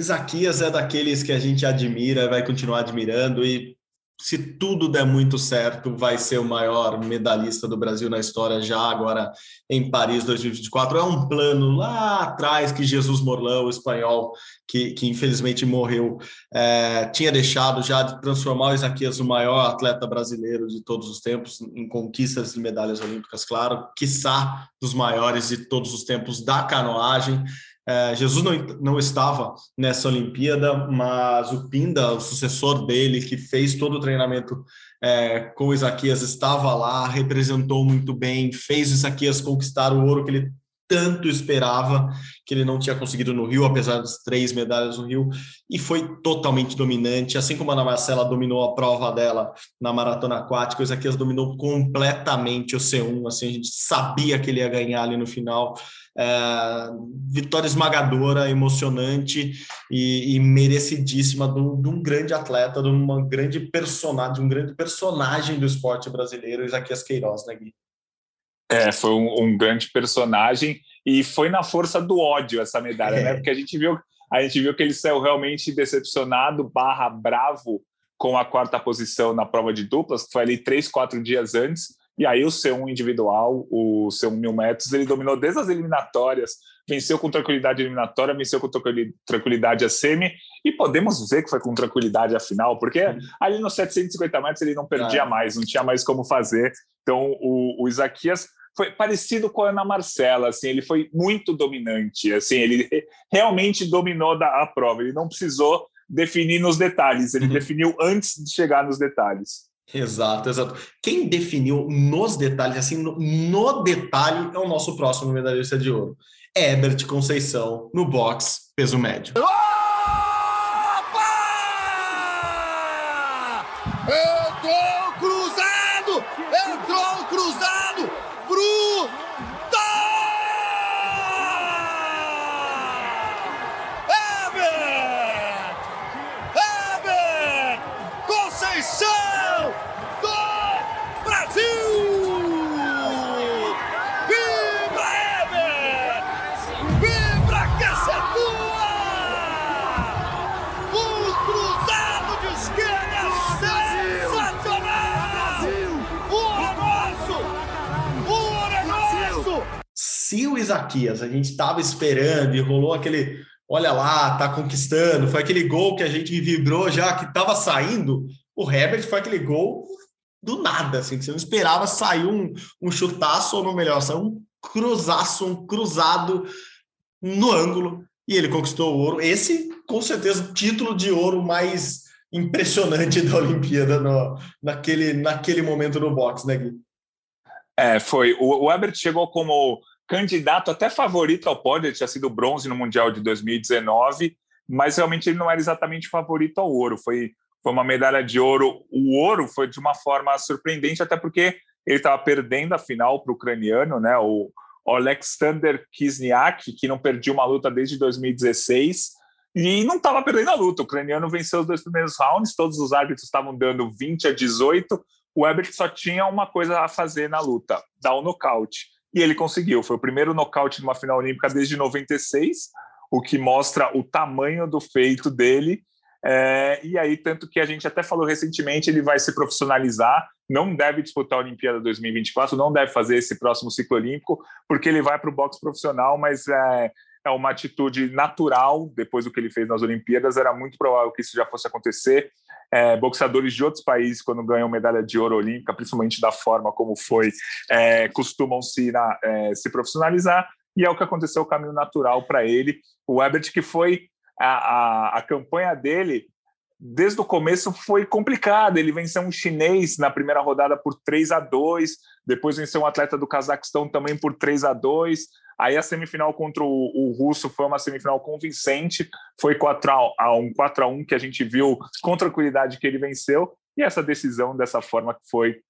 Isaquias é daqueles que a gente admira, vai continuar admirando e se tudo der muito certo, vai ser o maior medalhista do Brasil na história já agora em Paris 2024. É um plano lá atrás que Jesus Morlão, o espanhol, que, que infelizmente morreu, é, tinha deixado já de transformar o Isaquias no maior atleta brasileiro de todos os tempos, em conquistas de medalhas olímpicas, claro, quiçá dos maiores de todos os tempos da canoagem. É, Jesus não, não estava nessa Olimpíada, mas o Pinda, o sucessor dele, que fez todo o treinamento é, com Isaquias estava lá, representou muito bem, fez Isaquias conquistar o ouro que ele tanto esperava, que ele não tinha conseguido no Rio, apesar das três medalhas no Rio, e foi totalmente dominante, assim como a Ana Marcela dominou a prova dela na maratona aquática, o Isaquias dominou completamente o C1, assim, a gente sabia que ele ia ganhar ali no final, é, vitória esmagadora, emocionante e, e merecidíssima de um grande atleta, de uma grande personagem, de um grande personagem do esporte brasileiro, Isaquias Queiroz, né, Gui? É, foi um, um, grande personagem e foi na força do ódio essa medalha, né? é. né? Porque a gente viu, a gente viu que ele saiu realmente decepcionado, barra bravo com a quarta posição na prova de duplas, que foi ali três, quatro dias antes. E aí o C1 individual, o C1 mil metros, ele dominou desde as eliminatórias, venceu com tranquilidade a eliminatória, venceu com tranquilidade a semi, e podemos ver que foi com tranquilidade a final, porque ali nos 750 metros ele não perdia é. mais, não tinha mais como fazer. Então o, o Isaquias foi parecido com a Ana Marcela, assim, ele foi muito dominante, assim, ele realmente dominou da, a prova, ele não precisou definir nos detalhes, ele uhum. definiu antes de chegar nos detalhes. Exato, exato. Quem definiu nos detalhes, assim, no, no detalhe, é o nosso próximo medalhista de ouro. Herbert Conceição, no box, peso médio. Oh! Isaquias a gente estava esperando e rolou aquele, olha lá, tá conquistando, foi aquele gol que a gente vibrou já que estava saindo, o Herbert foi aquele gol do nada, assim, que você não esperava sair um, um chutaço, ou no melhor, saiu um cruzaço, um cruzado no ângulo, e ele conquistou o ouro. Esse, com certeza, o título de ouro mais impressionante da Olimpíada no, naquele, naquele momento no boxe, né, Gui? É, foi. O Herbert chegou como candidato até favorito ao pódio, ele tinha sido bronze no Mundial de 2019, mas realmente ele não era exatamente favorito ao ouro. Foi, foi uma medalha de ouro. O ouro foi de uma forma surpreendente, até porque ele estava perdendo a final para o ucraniano, né? O Alexander Kisniak, que não perdia uma luta desde 2016 e não estava perdendo a luta. O ucraniano venceu os dois primeiros rounds, todos os árbitros estavam dando 20 a 18. O Ebert só tinha uma coisa a fazer na luta: dar o um nocaute e ele conseguiu. Foi o primeiro nocaute numa final olímpica desde 96, o que mostra o tamanho do feito dele. É, e aí, tanto que a gente até falou recentemente, ele vai se profissionalizar, não deve disputar a Olimpíada 2024, não deve fazer esse próximo ciclo olímpico, porque ele vai para o boxe profissional, mas é, é uma atitude natural, depois do que ele fez nas Olimpíadas, era muito provável que isso já fosse acontecer. É, boxeadores de outros países, quando ganham medalha de ouro olímpica, principalmente da forma como foi, é, costumam se, na, é, se profissionalizar, e é o que aconteceu, o caminho natural para ele. O Ebert, que foi a, a, a campanha dele, desde o começo foi complicado. Ele venceu um chinês na primeira rodada por 3 a 2, depois venceu um atleta do Cazaquistão também por 3 a 2. Aí a semifinal contra o, o russo foi uma semifinal convincente, foi 4 a 1, 4 a 1 que a gente viu com tranquilidade que ele venceu, e essa decisão dessa forma que foi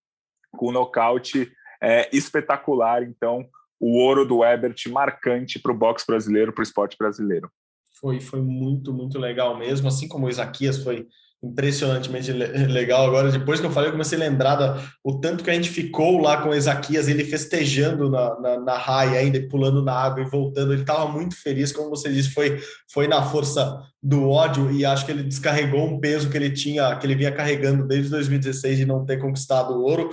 com o nocaute é, espetacular. Então, o ouro do Ebert marcante para o boxe brasileiro, para o esporte brasileiro. Foi, foi muito, muito legal mesmo. Assim como o Isaquias foi impressionantemente legal. Agora, depois que eu falei, eu comecei a lembrar da, o tanto que a gente ficou lá com o Ezaquias, ele festejando na, na, na raia ainda, pulando na água e voltando. Ele estava muito feliz, como você disse, foi, foi na força do ódio e acho que ele descarregou um peso que ele tinha, que ele vinha carregando desde 2016 de não ter conquistado o ouro.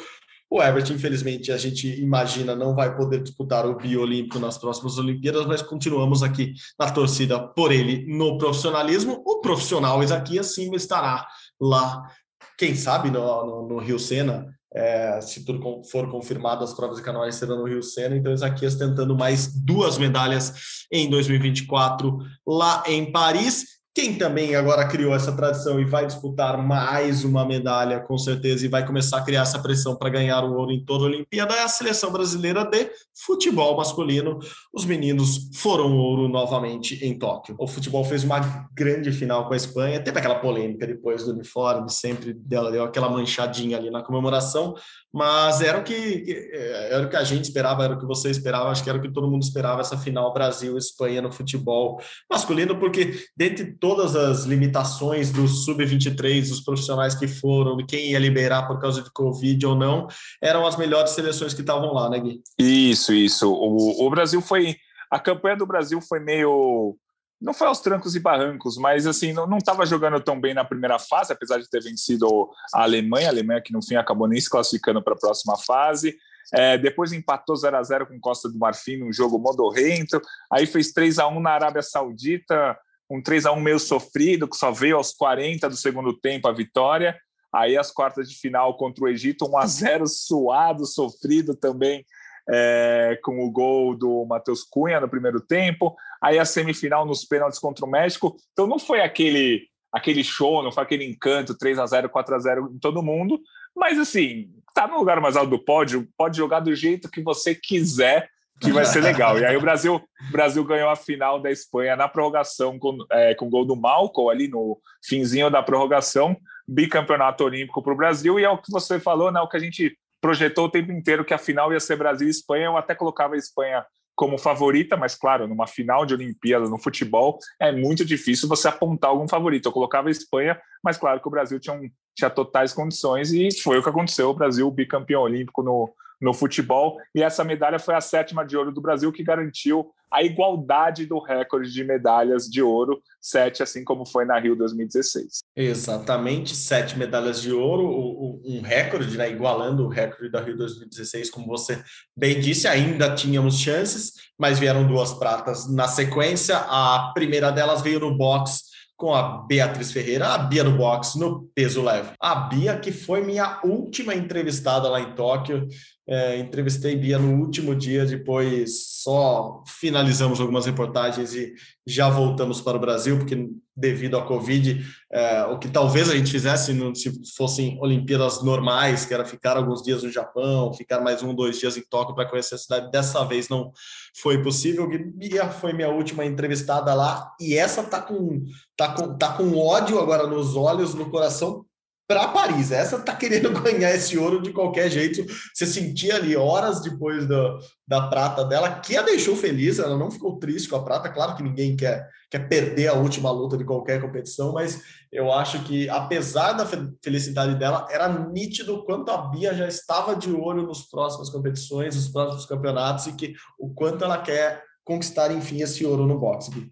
O Everton, infelizmente, a gente imagina não vai poder disputar o biolímpico nas próximas Olimpíadas, mas continuamos aqui na torcida por ele no profissionalismo. O profissional Isaquias sim estará lá, quem sabe, no, no, no Rio Sena, é, se tudo for confirmado, as provas de canoagem serão no Rio Sena. Então, Isaquias tentando mais duas medalhas em 2024 lá em Paris. Quem também agora criou essa tradição e vai disputar mais uma medalha, com certeza, e vai começar a criar essa pressão para ganhar o ouro em toda a Olimpíada é a seleção brasileira de futebol masculino. Os meninos foram ouro novamente em Tóquio. O futebol fez uma grande final com a Espanha, teve aquela polêmica depois do uniforme, sempre deu, deu aquela manchadinha ali na comemoração, mas era o que era o que a gente esperava, era o que você esperava, acho que era o que todo mundo esperava essa final Brasil-Espanha no futebol masculino, porque dentre todas as limitações do sub-23, dos profissionais que foram, quem ia liberar por causa de Covid ou não, eram as melhores seleções que estavam lá, né, Gui? Isso, isso. O, o Brasil foi. A campanha do Brasil foi meio não foi aos trancos e barrancos, mas assim, não estava jogando tão bem na primeira fase, apesar de ter vencido a Alemanha, a Alemanha que no fim acabou nem se classificando para a próxima fase. É, depois empatou 0 a 0 com Costa do Marfim num jogo modorrento, aí fez 3 a 1 na Arábia Saudita, um 3 a 1 meio sofrido, que só veio aos 40 do segundo tempo a vitória. Aí as quartas de final contra o Egito, 1 a 0 suado, sofrido também é, com o gol do Matheus Cunha no primeiro tempo, aí a semifinal nos pênaltis contra o México. Então não foi aquele aquele show, não foi aquele encanto 3 a 0 4 a 0 em todo mundo, mas assim, tá no lugar mais alto do pódio, pode jogar do jeito que você quiser, que vai ser legal. E aí o Brasil, o Brasil ganhou a final da Espanha na prorrogação com, é, com gol do Malcolm ali no finzinho da prorrogação, bicampeonato olímpico para o Brasil, e é o que você falou, né? O que a gente projetou o tempo inteiro que a final ia ser Brasil e Espanha. Eu até colocava a Espanha como favorita, mas claro, numa final de Olimpíada no futebol é muito difícil você apontar algum favorito. Eu colocava a Espanha, mas claro que o Brasil tinha, um, tinha totais condições e foi o que aconteceu. O Brasil bicampeão olímpico no, no futebol. E essa medalha foi a sétima de ouro do Brasil, que garantiu a igualdade do recorde de medalhas de ouro, sete, assim como foi na Rio 2016. Exatamente, sete medalhas de ouro, um recorde, né, igualando o recorde da Rio 2016, como você bem disse, ainda tínhamos chances, mas vieram duas pratas na sequência. A primeira delas veio no boxe com a Beatriz Ferreira, a Bia do boxe no peso leve. A Bia, que foi minha última entrevistada lá em Tóquio, é, entrevistei Bia no último dia, depois só finalizamos algumas reportagens e já voltamos para o Brasil, porque devido à Covid, é, o que talvez a gente fizesse se fossem Olimpíadas normais, que era ficar alguns dias no Japão, ficar mais um, dois dias em Tóquio para conhecer a cidade, dessa vez não foi possível. Bia foi minha última entrevistada lá e essa tá com, tá com, tá com ódio agora nos olhos, no coração, para Paris. Essa tá querendo ganhar esse ouro de qualquer jeito. Você sentia ali horas depois da, da prata dela, que a deixou feliz, ela não ficou triste com a prata. Claro que ninguém quer, quer perder a última luta de qualquer competição, mas eu acho que, apesar da felicidade dela, era nítido quanto a Bia já estava de olho nos próximas competições, nos próximos campeonatos, e que o quanto ela quer conquistar, enfim, esse ouro no boxe.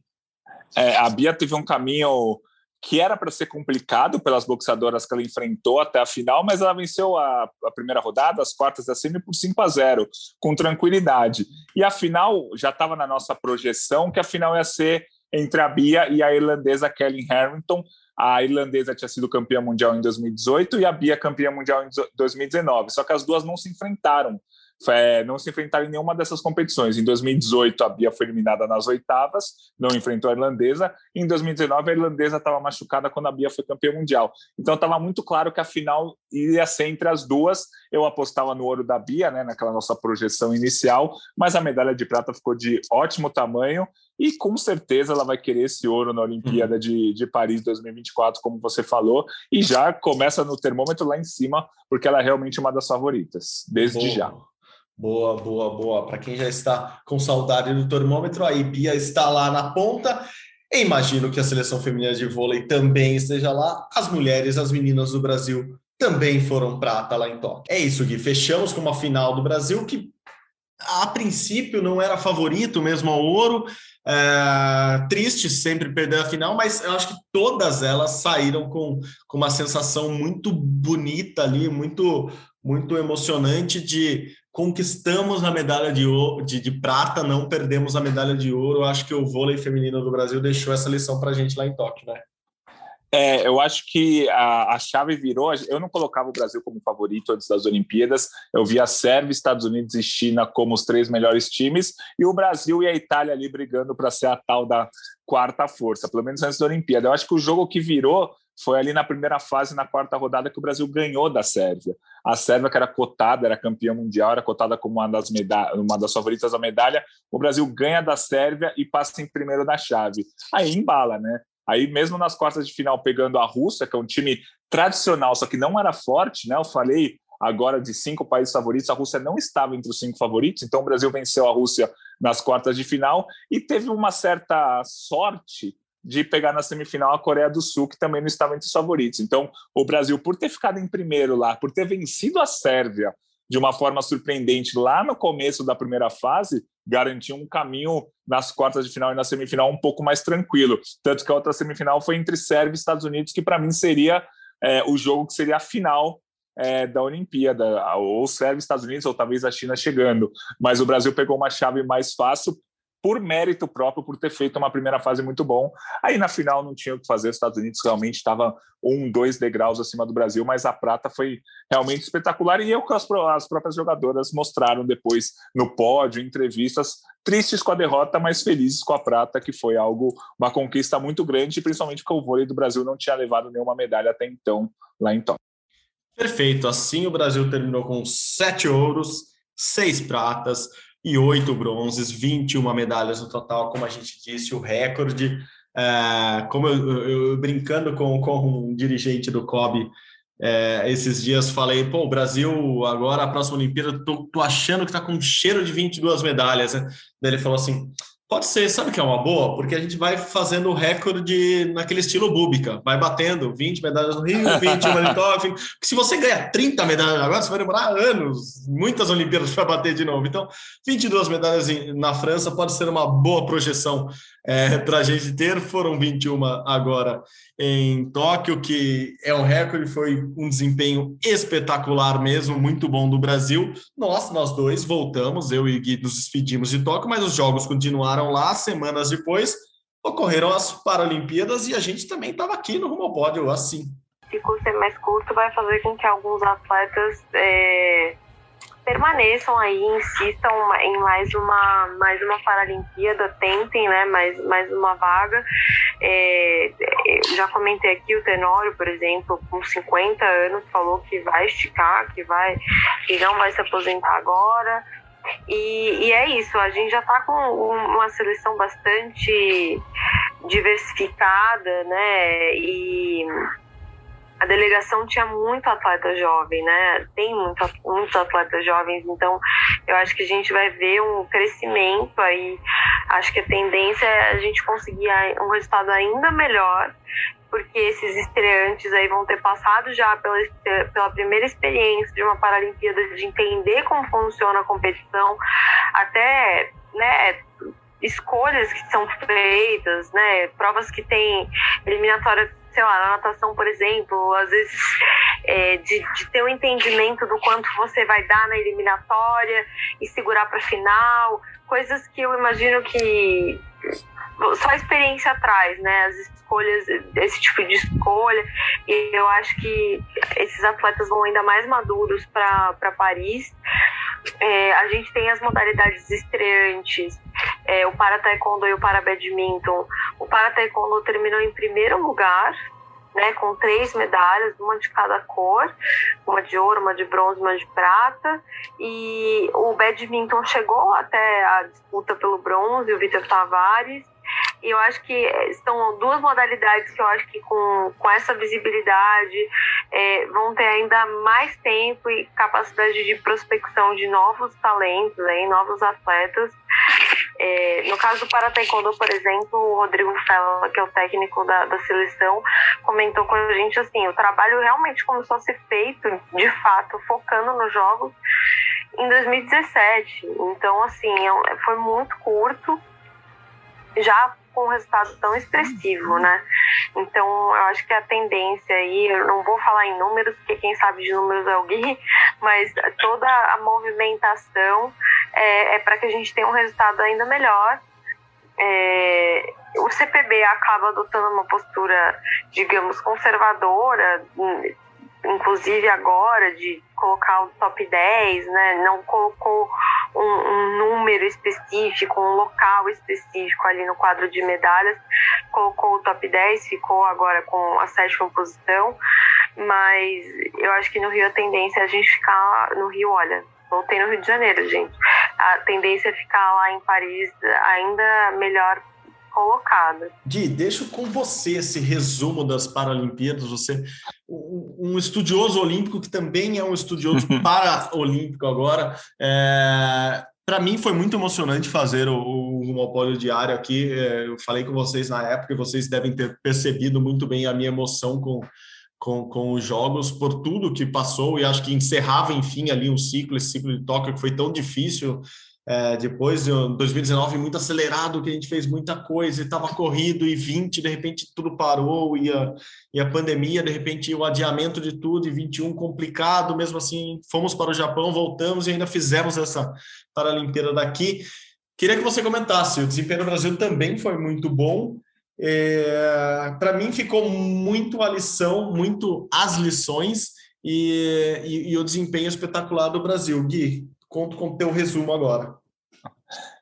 É, a Bia teve um caminho que era para ser complicado pelas boxeadoras que ela enfrentou até a final, mas ela venceu a, a primeira rodada, as quartas da semi por 5 a 0, com tranquilidade. E a final já estava na nossa projeção que a final ia ser entre a Bia e a irlandesa Kelly Harrington. A irlandesa tinha sido campeã mundial em 2018 e a Bia campeã mundial em 2019. Só que as duas não se enfrentaram não se enfrentaram em nenhuma dessas competições. Em 2018, a Bia foi eliminada nas oitavas, não enfrentou a irlandesa. Em 2019, a irlandesa estava machucada quando a Bia foi campeã mundial. Então, estava muito claro que a final iria ser entre as duas. Eu apostava no ouro da Bia, né, naquela nossa projeção inicial, mas a medalha de prata ficou de ótimo tamanho e com certeza ela vai querer esse ouro na Olimpíada de, de Paris 2024, como você falou, e já começa no termômetro lá em cima, porque ela é realmente uma das favoritas, desde Boa. já. Boa, boa, boa. Para quem já está com saudade do termômetro, a Bia está lá na ponta. imagino que a seleção feminina de vôlei também esteja lá. As mulheres, as meninas do Brasil também foram prata lá em Tóquio. É isso, Gui. Fechamos com uma final do Brasil que, a princípio, não era favorito mesmo ao ouro. É, triste sempre perder a final, mas eu acho que todas elas saíram com, com uma sensação muito bonita ali, muito, muito emocionante de conquistamos a medalha de, ouro, de, de, prata, não perdemos a medalha de ouro. Acho que o vôlei feminino do Brasil deixou essa lição para a gente lá em Tóquio, né? É, eu acho que a, a, chave virou. Eu não colocava o Brasil como favorito antes das Olimpíadas. Eu via a Sérvia, Estados Unidos e China como os três melhores times, e o Brasil e a Itália ali brigando para ser a tal da quarta força, pelo menos antes da Olimpíada. Eu acho que o jogo que virou foi ali na primeira fase, na quarta rodada, que o Brasil ganhou da Sérvia. A Sérvia, que era cotada, era campeã mundial, era cotada como uma das, uma das favoritas da medalha. O Brasil ganha da Sérvia e passa em primeiro da chave. Aí embala, né? Aí, mesmo nas quartas de final, pegando a Rússia, que é um time tradicional, só que não era forte, né? Eu falei agora de cinco países favoritos, a Rússia não estava entre os cinco favoritos, então o Brasil venceu a Rússia nas quartas de final e teve uma certa sorte de pegar na semifinal a Coreia do Sul, que também não estava entre os favoritos. Então, o Brasil, por ter ficado em primeiro lá, por ter vencido a Sérvia de uma forma surpreendente lá no começo da primeira fase, garantiu um caminho nas quartas de final e na semifinal um pouco mais tranquilo. Tanto que a outra semifinal foi entre Sérvia e Estados Unidos, que para mim seria é, o jogo que seria a final é, da Olimpíada, ou Sérvia e Estados Unidos, ou talvez a China chegando. Mas o Brasil pegou uma chave mais fácil por mérito próprio, por ter feito uma primeira fase muito bom. Aí na final não tinha o que fazer, os Estados Unidos realmente estava um, dois degraus acima do Brasil, mas a prata foi realmente espetacular e eu que as, as próprias jogadoras mostraram depois no pódio, entrevistas, tristes com a derrota, mas felizes com a prata, que foi algo, uma conquista muito grande, principalmente porque o vôlei do Brasil não tinha levado nenhuma medalha até então lá em Tóquio. Perfeito, assim o Brasil terminou com sete ouros, seis pratas, e oito bronzes, 21 medalhas no total, como a gente disse, o recorde. É, como eu, eu, brincando com, com um dirigente do COB é, esses dias, falei: pô, o Brasil, agora a próxima Olimpíada, tô, tô achando que tá com cheiro de 22 medalhas. Né? Daí ele falou assim: Pode ser, sabe que é uma boa? Porque a gente vai fazendo o recorde naquele estilo Búbica, vai batendo 20 medalhas no Rio, 21 em Tóquio. Se você ganha 30 medalhas agora, você vai demorar anos, muitas Olimpíadas para bater de novo. Então, 22 medalhas na França pode ser uma boa projeção é, para a gente ter. Foram 21 agora em Tóquio, que é um recorde, foi um desempenho espetacular mesmo, muito bom do Brasil. Nós, nós dois, voltamos, eu e Gui nos despedimos de Tóquio, mas os jogos continuaram lá, semanas depois ocorreram as Paralimpíadas e a gente também estava aqui no Rumo ao Pódio, assim. Se o ser mais curto vai fazer com que alguns atletas é permaneçam aí, insistam em mais uma, mais uma Paralimpíada, tentem né, mais, mais uma vaga. É, já comentei aqui o Tenório, por exemplo, com 50 anos, falou que vai esticar, que, vai, que não vai se aposentar agora. E, e é isso, a gente já está com uma seleção bastante diversificada, né? E a delegação tinha muito atleta jovem, né? Tem muito, muitos atletas jovens, então eu acho que a gente vai ver um crescimento aí. Acho que a tendência é a gente conseguir um resultado ainda melhor, porque esses estreantes aí vão ter passado já pela, pela primeira experiência de uma Paralimpíada, de entender como funciona a competição, até, né? escolhas que são feitas, né, provas que tem eliminatórias sei lá, na natação, por exemplo, às vezes é, de, de, ter um entendimento do quanto você vai dar na eliminatória e segurar para final, coisas que eu imagino que só a experiência traz, né? As escolhas, esse tipo de escolha. E eu acho que esses atletas vão ainda mais maduros para Paris. É, a gente tem as modalidades estreantes, é, o para taekwondo e o para badminton. O para taekwondo terminou em primeiro lugar, né, com três medalhas, uma de cada cor, uma de ouro, uma de bronze, uma de prata. E o badminton chegou até a disputa pelo bronze, o Vitor Tavares. E eu acho que são duas modalidades que eu acho que com, com essa visibilidade é, vão ter ainda mais tempo e capacidade de prospecção de novos talentos, né, novos atletas. É, no caso do para taekwondo, por exemplo, o Rodrigo Fela, que é o técnico da, da seleção, comentou com a gente assim, o trabalho realmente começou a ser feito, de fato, focando nos jogos em 2017. Então, assim, é foi muito curto, já com um resultado tão expressivo, né? Então, eu acho que a tendência aí, eu não vou falar em números, porque quem sabe de números é o Gui, mas toda a movimentação é, é para que a gente tenha um resultado ainda melhor. É, o CPB acaba adotando uma postura, digamos, conservadora, inclusive agora, de colocar o top 10, né? Não colocou um, um, número específico, um local específico ali no quadro de medalhas, colocou o top 10, ficou agora com a sétima posição, mas eu acho que no Rio a tendência é a gente ficar no Rio, olha, voltei no Rio de Janeiro, gente. A tendência é ficar lá em Paris ainda melhor colocada. Gui, deixo com você esse resumo das Paralimpíadas. Você, um estudioso olímpico que também é um estudioso paraolímpico agora. É, para mim foi muito emocionante fazer o, o monopólio diário aqui. É, eu falei com vocês na época e vocês devem ter percebido muito bem a minha emoção com, com, com os jogos, por tudo que passou, e acho que encerrava, enfim, ali um ciclo, esse ciclo de Tóquio que foi tão difícil é, depois de 2019 muito acelerado, que a gente fez muita coisa, e estava corrido, e 20, de repente tudo parou, e a, e a pandemia, de repente o adiamento de tudo, e 21 complicado, mesmo assim fomos para o Japão, voltamos e ainda fizemos essa Paralimpíada daqui. Queria que você comentasse, o desempenho do Brasil também foi muito bom, é, para mim ficou muito a lição, muito as lições, e, e, e o desempenho espetacular do Brasil. Gui, conto com o teu resumo agora.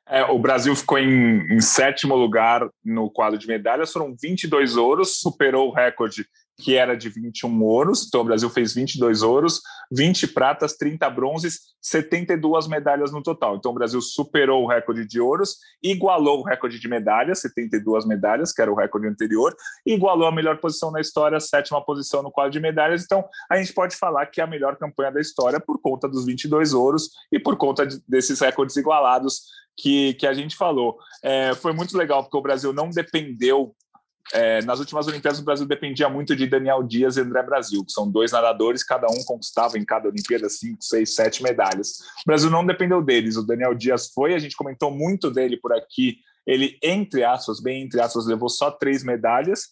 É, o Brasil ficou em, em, sétimo lugar no quadro de medalhas, foram 22 ouros, superou o recorde que era de 21 ouros, então o Brasil fez 22 ouros, 20 pratas, 30 bronzes, 72 medalhas no total. Então o Brasil superou o recorde de ouros, igualou o recorde de medalhas, 72 medalhas, que era o recorde anterior, igualou a melhor posição na história, sétima posição no quadro de medalhas. Então a gente pode falar que é a melhor campanha da história por conta dos 22 ouros e por conta de, desses recordes igualados que, que a gente falou. É, foi muito legal, porque o Brasil não dependeu é, nas últimas Olimpíadas, o Brasil dependia muito de Daniel Dias e André Brasil, que são dois nadadores, cada um conquistava em cada Olimpíada cinco, seis, sete medalhas. O Brasil não dependeu deles, o Daniel Dias foi, a gente comentou muito dele por aqui, ele, entre aspas, bem entre aspas, levou só três medalhas.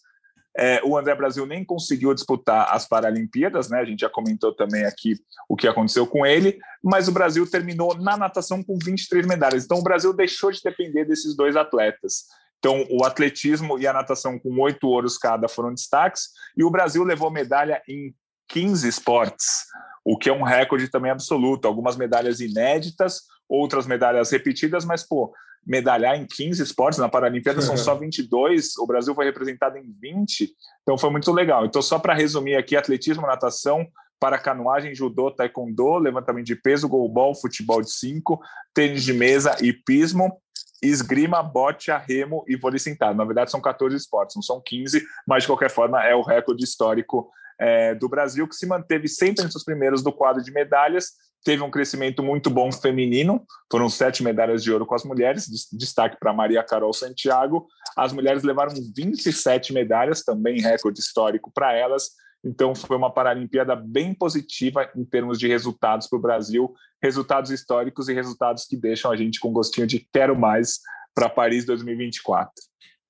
É, o André Brasil nem conseguiu disputar as Paralimpíadas, né? A gente já comentou também aqui o que aconteceu com ele, mas o Brasil terminou na natação com 23 medalhas. Então o Brasil deixou de depender desses dois atletas. Então, o atletismo e a natação com oito ouros cada foram destaques, e o Brasil levou medalha em 15 esportes, o que é um recorde também absoluto. Algumas medalhas inéditas, outras medalhas repetidas, mas, pô, medalhar em 15 esportes, na Paralimpíada são só 22, o Brasil foi representado em 20, então foi muito legal. Então, só para resumir aqui, atletismo, natação, para canoagem, judô, taekwondo, levantamento de peso, goalball, futebol de 5, tênis de mesa e pismo, esgrima, bote, remo e vôlei sentado. Na verdade, são 14 esportes, não são 15, mas de qualquer forma é o recorde histórico é, do Brasil, que se manteve sempre entre os primeiros do quadro de medalhas. Teve um crescimento muito bom feminino, foram sete medalhas de ouro com as mulheres, destaque para Maria Carol Santiago. As mulheres levaram 27 medalhas, também recorde histórico para elas. Então, foi uma Paralimpíada bem positiva em termos de resultados para o Brasil, resultados históricos e resultados que deixam a gente com gostinho de quero mais para Paris 2024.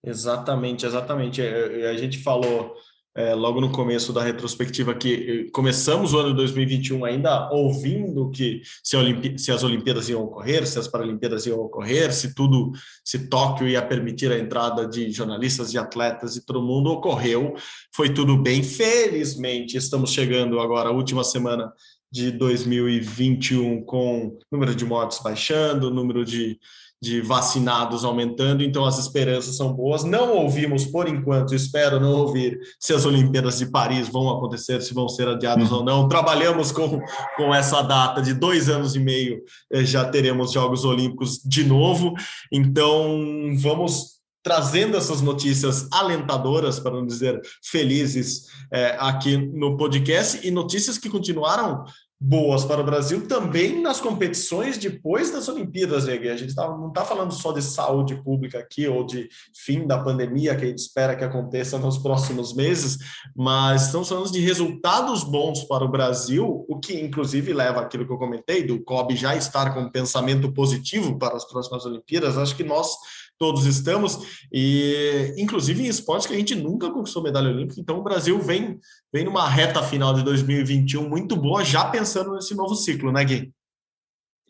Exatamente, exatamente. É, é, a gente falou é, logo no começo da retrospectiva que eh, começamos o ano 2021 ainda ouvindo que se, se, as Olimpíadas iam ocorrer, se as Paralimpíadas iam ocorrer, se tudo, se Tóquio ia permitir a entrada de jornalistas e atletas e todo mundo ocorreu, foi tudo bem. Felizmente, estamos chegando agora a última semana de 2021 com número de mortes baixando, número de de vacinados aumentando, então as esperanças são boas. Não ouvimos, por enquanto, espero não ouvir se as Olimpíadas de Paris vão acontecer, se vão ser adiadas ou não. Trabalhamos com, com essa data de dois anos e meio, eh, já teremos Jogos Olímpicos de novo, então vamos trazendo essas notícias alentadoras, para não dizer felizes, é, aqui no podcast, e notícias que continuaram boas para o Brasil também nas competições depois das Olimpíadas, né, A gente tá, não está falando só de saúde pública aqui ou de fim da pandemia que a gente espera que aconteça nos próximos meses, mas estamos falando de resultados bons para o Brasil, o que inclusive leva aquilo que eu comentei, do COB já estar com um pensamento positivo para as próximas Olimpíadas. Acho que nós todos estamos, e inclusive em esportes que a gente nunca conquistou medalha olímpica, então o Brasil vem, vem numa reta final de 2021 muito boa, já pensando nesse novo ciclo, né, Gui?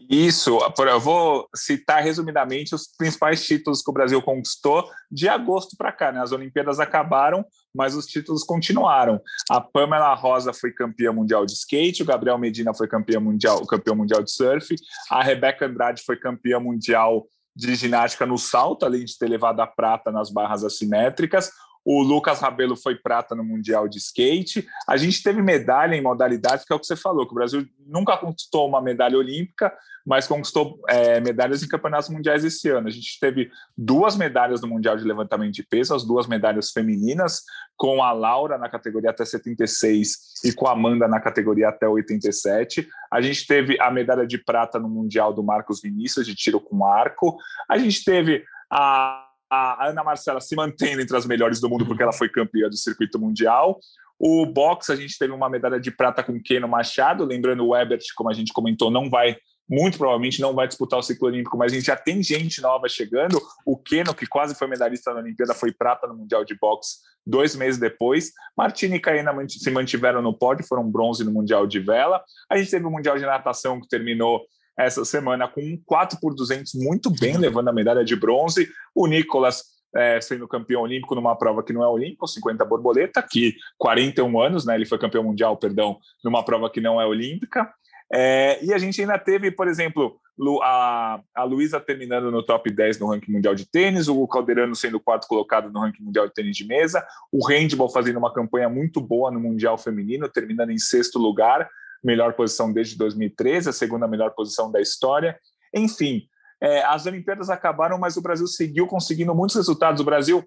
Isso, eu vou citar resumidamente os principais títulos que o Brasil conquistou de agosto para cá. Né? As Olimpíadas acabaram, mas os títulos continuaram. A Pamela Rosa foi campeã mundial de skate, o Gabriel Medina foi campeão mundial, campeão mundial de surf, a Rebeca Andrade foi campeã mundial de ginástica no salto, além de ter levado a prata nas barras assimétricas. O Lucas Rabelo foi prata no Mundial de Skate. A gente teve medalha em modalidades, que é o que você falou, que o Brasil nunca conquistou uma medalha olímpica, mas conquistou é, medalhas em campeonatos mundiais esse ano. A gente teve duas medalhas no Mundial de Levantamento de Peso, as duas medalhas femininas, com a Laura na categoria até 76 e com a Amanda na categoria até 87. A gente teve a medalha de prata no Mundial do Marcos Vinícius, de tiro com arco. A gente teve a a Ana Marcela se mantendo entre as melhores do mundo porque ela foi campeã do circuito mundial. O boxe, a gente teve uma medalha de prata com Keno Machado, lembrando o Ebert, como a gente comentou, não vai, muito provavelmente não vai disputar o ciclo olímpico, mas a gente já tem gente nova chegando. O Keno, que quase foi medalhista na Olimpíada, foi prata no Mundial de Boxe dois meses depois. Martina e Caena se mantiveram no pódio, foram bronze no Mundial de Vela. A gente teve o Mundial de Natação, que terminou essa semana com um 4 por 200 muito bem, levando a medalha de bronze. O Nicolas é, sendo campeão olímpico numa prova que não é olímpica, 50 borboleta, que 41 anos, né? Ele foi campeão mundial, perdão, numa prova que não é olímpica. É, e a gente ainda teve, por exemplo, a, a Luísa terminando no top 10 no ranking mundial de tênis, o Calderano sendo quarto colocado no ranking mundial de tênis de mesa, o handball fazendo uma campanha muito boa no mundial feminino, terminando em sexto lugar, melhor posição desde 2013, a segunda melhor posição da história. Enfim, é, as Olimpíadas acabaram, mas o Brasil seguiu conseguindo muitos resultados. O Brasil,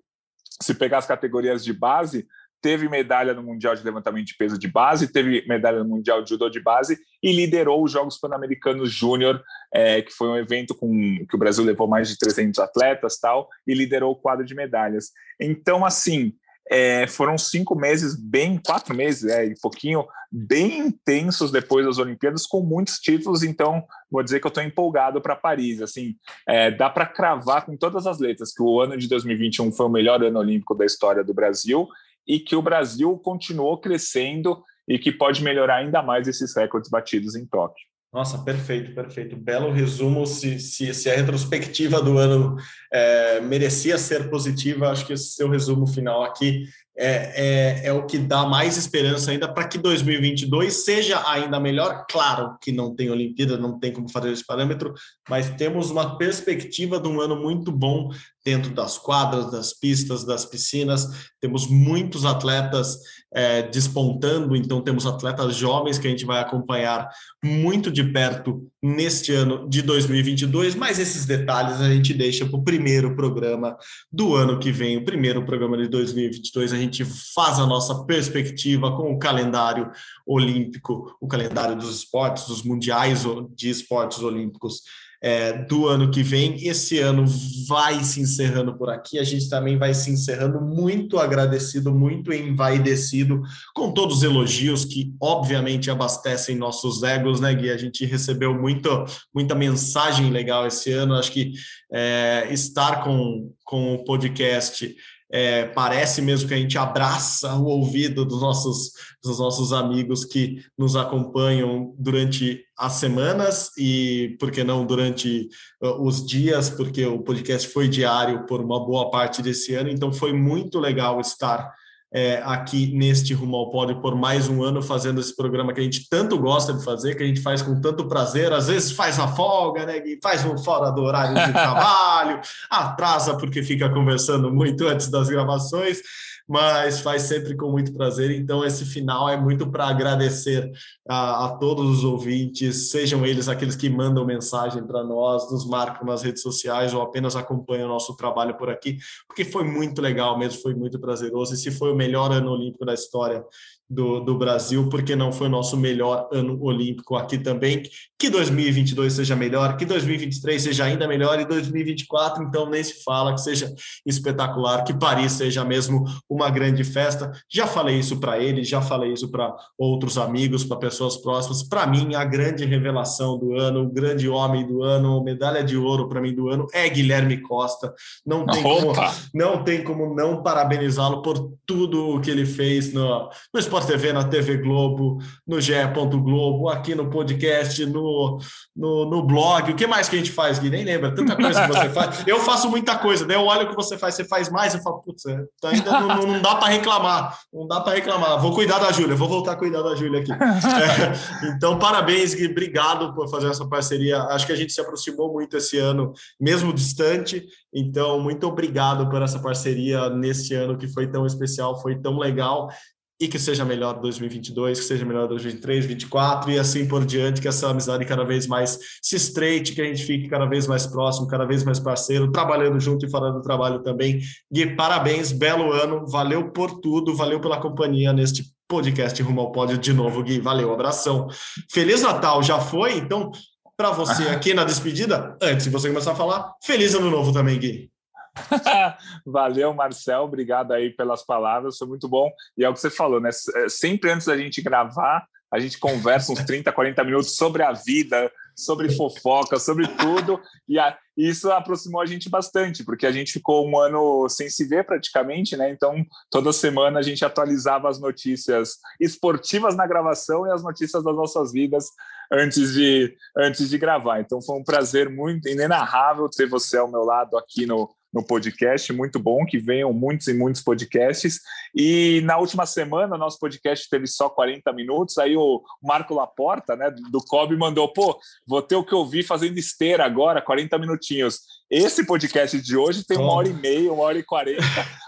se pegar as categorias de base, teve medalha no Mundial de Levantamento de Peso de Base, teve medalha no Mundial de Judô de Base e liderou os Jogos Pan-Americanos Júnior, é, que foi um evento com que o Brasil levou mais de 300 atletas tal, e liderou o quadro de medalhas. Então, assim, é, foram cinco meses, bem, quatro meses, é, e pouquinho, bem intensos depois das Olimpíadas, com muitos títulos. Então, vou dizer que eu estou empolgado para Paris. Assim, é, dá para cravar com todas as letras que o ano de 2021 foi o melhor ano olímpico da história do Brasil e que o Brasil continuou crescendo e que pode melhorar ainda mais esses recordes batidos em Tóquio. Nossa, perfeito, perfeito. Belo resumo. Se, se, se a retrospectiva do ano é, merecia ser positiva, acho que esse seu resumo final aqui é, é, é, o que dá mais esperança ainda para que 2022 seja ainda melhor. Claro que não tem Olimpíada, não tem como fazer esse parâmetro, mas temos uma perspectiva de um ano muito bom dentro das quadras, das pistas, das piscinas. Temos muitos atletas é, despontando, então temos atletas jovens que a gente vai acompanhar muito de perto neste ano de 2022, mas esses detalhes a gente deixa para o primeiro programa do ano que vem, o primeiro programa de 2022. A gente faz a nossa perspectiva com o calendário olímpico, o calendário dos esportes, dos mundiais de esportes olímpicos é, do ano que vem. Esse ano vai se encerrando por aqui. A gente também vai se encerrando muito agradecido, muito envaidecido com todos os elogios que, obviamente, abastecem nossos egos, né, Gui? A gente recebeu muito, muita mensagem legal esse ano. Acho que é, estar com, com o podcast é, parece mesmo que a gente abraça o ouvido dos nossos, dos nossos amigos que nos acompanham durante as semanas e, por que não, durante uh, os dias, porque o podcast foi diário por uma boa parte desse ano, então foi muito legal estar é, aqui neste Rumo ao Pódio por mais um ano fazendo esse programa que a gente tanto gosta de fazer, que a gente faz com tanto prazer, às vezes faz uma folga, né, faz um fora do horário de trabalho, atrasa porque fica conversando muito antes das gravações, mas faz sempre com muito prazer. Então, esse final é muito para agradecer a, a, todos os ouvintes, sejam eles aqueles que mandam mensagem para nós, nos marcam nas redes sociais ou apenas acompanham o nosso trabalho por aqui, porque foi muito legal mesmo, foi muito prazeroso. E se foi o melhor ano olímpico da história do, do Brasil, porque não foi o nosso melhor ano olímpico aqui também. Que 2022 seja melhor, que 2023 seja ainda melhor e 2024, então, nem se fala que seja espetacular, que Paris seja mesmo uma grande festa. Já falei isso para ele, já falei isso para outros amigos, para pessoas próximas. Para mim, a grande revelação do ano, o grande homem do ano, medalha de ouro para mim do ano é Guilherme Costa. Não tem como não tem como não parabenizá-lo por tudo o que ele fez no, no Sport TV, na TV Globo, no GE. Globo, aqui no podcast, no, no, no, blog. O que mais que a gente faz, Gui? Nem lembra. Tanta coisa que você faz. Eu faço muita coisa, né? Eu olho o que você faz, você faz mais, eu falo, putz, é, tá ainda não, não, dá para reclamar. Não dá para reclamar. Vou cuidar da Júlia, vou voltar a cuidar da Júlia aqui. É, então, parabéns, Gui. Obrigado por fazer essa parceria. Acho que a gente se aproximou muito esse ano, mesmo distante. Então, muito obrigado por essa parceria nesse ano que foi tão especial, foi tão legal e que seja melhor 2022, que seja melhor 2023, 2024 e assim por diante, que essa amizade cada vez mais se estreite, que a gente fique cada vez mais próximo, cada vez mais parceiro, trabalhando junto e falando do trabalho também. Gui, parabéns, belo ano, valeu por tudo, valeu pela companhia neste podcast Rumo ao Pódio de novo, Gui, valeu, abração. Feliz Natal, já foi? Então, para você aqui na despedida, antes de você começar a falar, feliz ano novo também, Gui. Valeu, Marcel. Obrigado aí pelas palavras. Foi muito bom. E é o que você falou, né? É, sempre antes da gente gravar, a gente conversa uns 30, 40 minutos sobre a vida, sobre fofoca, sobre tudo. E a, isso aproximou a gente bastante, porque a gente ficou um ano sem se ver praticamente, né? Então, toda semana a gente atualizava as notícias esportivas na gravação e as notícias das nossas vidas antes de, antes de gravar. Então, foi um prazer muito inenarrável ter você ao meu lado aqui no, no podcast, muito bom, que venham muitos e muitos podcasts. E na última semana, nosso podcast teve só 40 minutos, aí o Marco Laporta, né, do COB, mandou, pô, vou ter o que eu vi fazendo esteira agora, 40 minutinhos. Esse podcast de hoje tem uma hora e meia, uma hora e quarenta.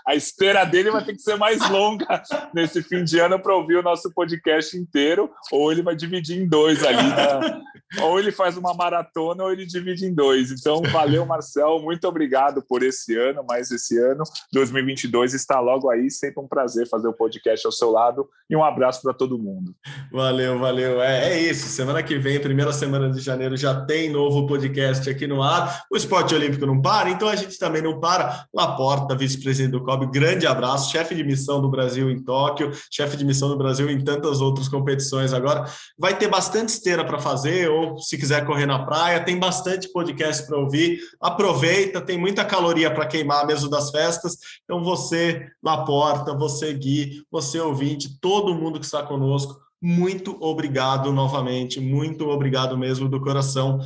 A esteira dele vai ter que ser mais longa nesse fim de ano para ouvir o nosso podcast inteiro, ou ele vai dividir em dois ali. Né? Ou ele faz uma maratona, ou ele divide em dois. Então, valeu, Marcel, muito obrigado por esse ano, mais esse ano. 2022 está logo aí, sempre um prazer fazer o podcast ao seu lado e um abraço para todo mundo. Valeu, valeu. É, é isso. Semana que vem, primeira semana de janeiro, já tem novo podcast aqui no ar. O Esporte Olímpico Olímpico não para, então a gente também não para. Laporta, vice-presidente do COB, grande abraço, chefe de missão do Brasil em Tóquio, chefe de missão do Brasil em tantas outras competições agora. Vai ter bastante esteira para fazer, ou se quiser correr na praia, tem bastante podcast para ouvir. Aproveita, tem muita caloria para queimar mesmo das festas. Então você, Laporta, você, Gui, você ouvinte, todo mundo que está conosco, muito obrigado novamente, muito obrigado mesmo do coração.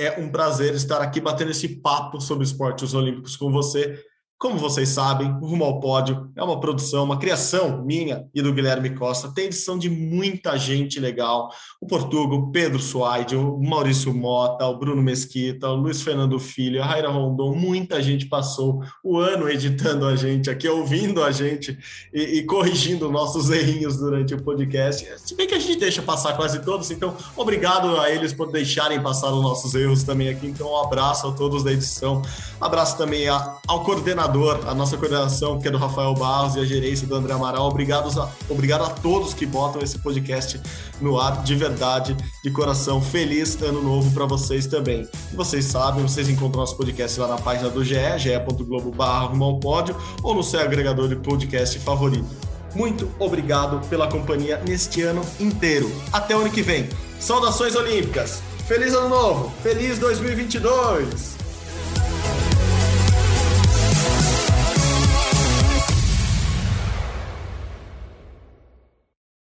É um prazer estar aqui batendo esse papo sobre esportes olímpicos com você. Como vocês sabem, Rumo ao Pódio é uma produção, uma criação minha e do Guilherme Costa. Tem edição de muita gente legal. O Portugal, o Pedro Suaide, o Maurício Mota, o Bruno Mesquita, o Luiz Fernando Filho, a Raira Rondon. Muita gente passou o ano editando a gente aqui, ouvindo a gente e, e corrigindo nossos errinhos durante o podcast. Se bem que a gente deixa passar quase todos, então obrigado a eles por deixarem passar os nossos erros também aqui. Então, um abraço a todos da edição. Abraço também ao coordenador coordenador, a nossa coordenação, que é do Rafael Barros, e a gerência do André Amaral. Obrigado a, obrigado a todos que botam esse podcast no ar, de verdade, de coração. Feliz ano novo para vocês também. E vocês sabem, vocês encontram nosso podcast lá na página do GE, ge.globo barra pódio, ou no seu agregador de podcast favorito. Muito obrigado pela companhia neste ano inteiro. Até o ano que vem. Saudações Olímpicas! Feliz Ano Novo! Feliz 2022!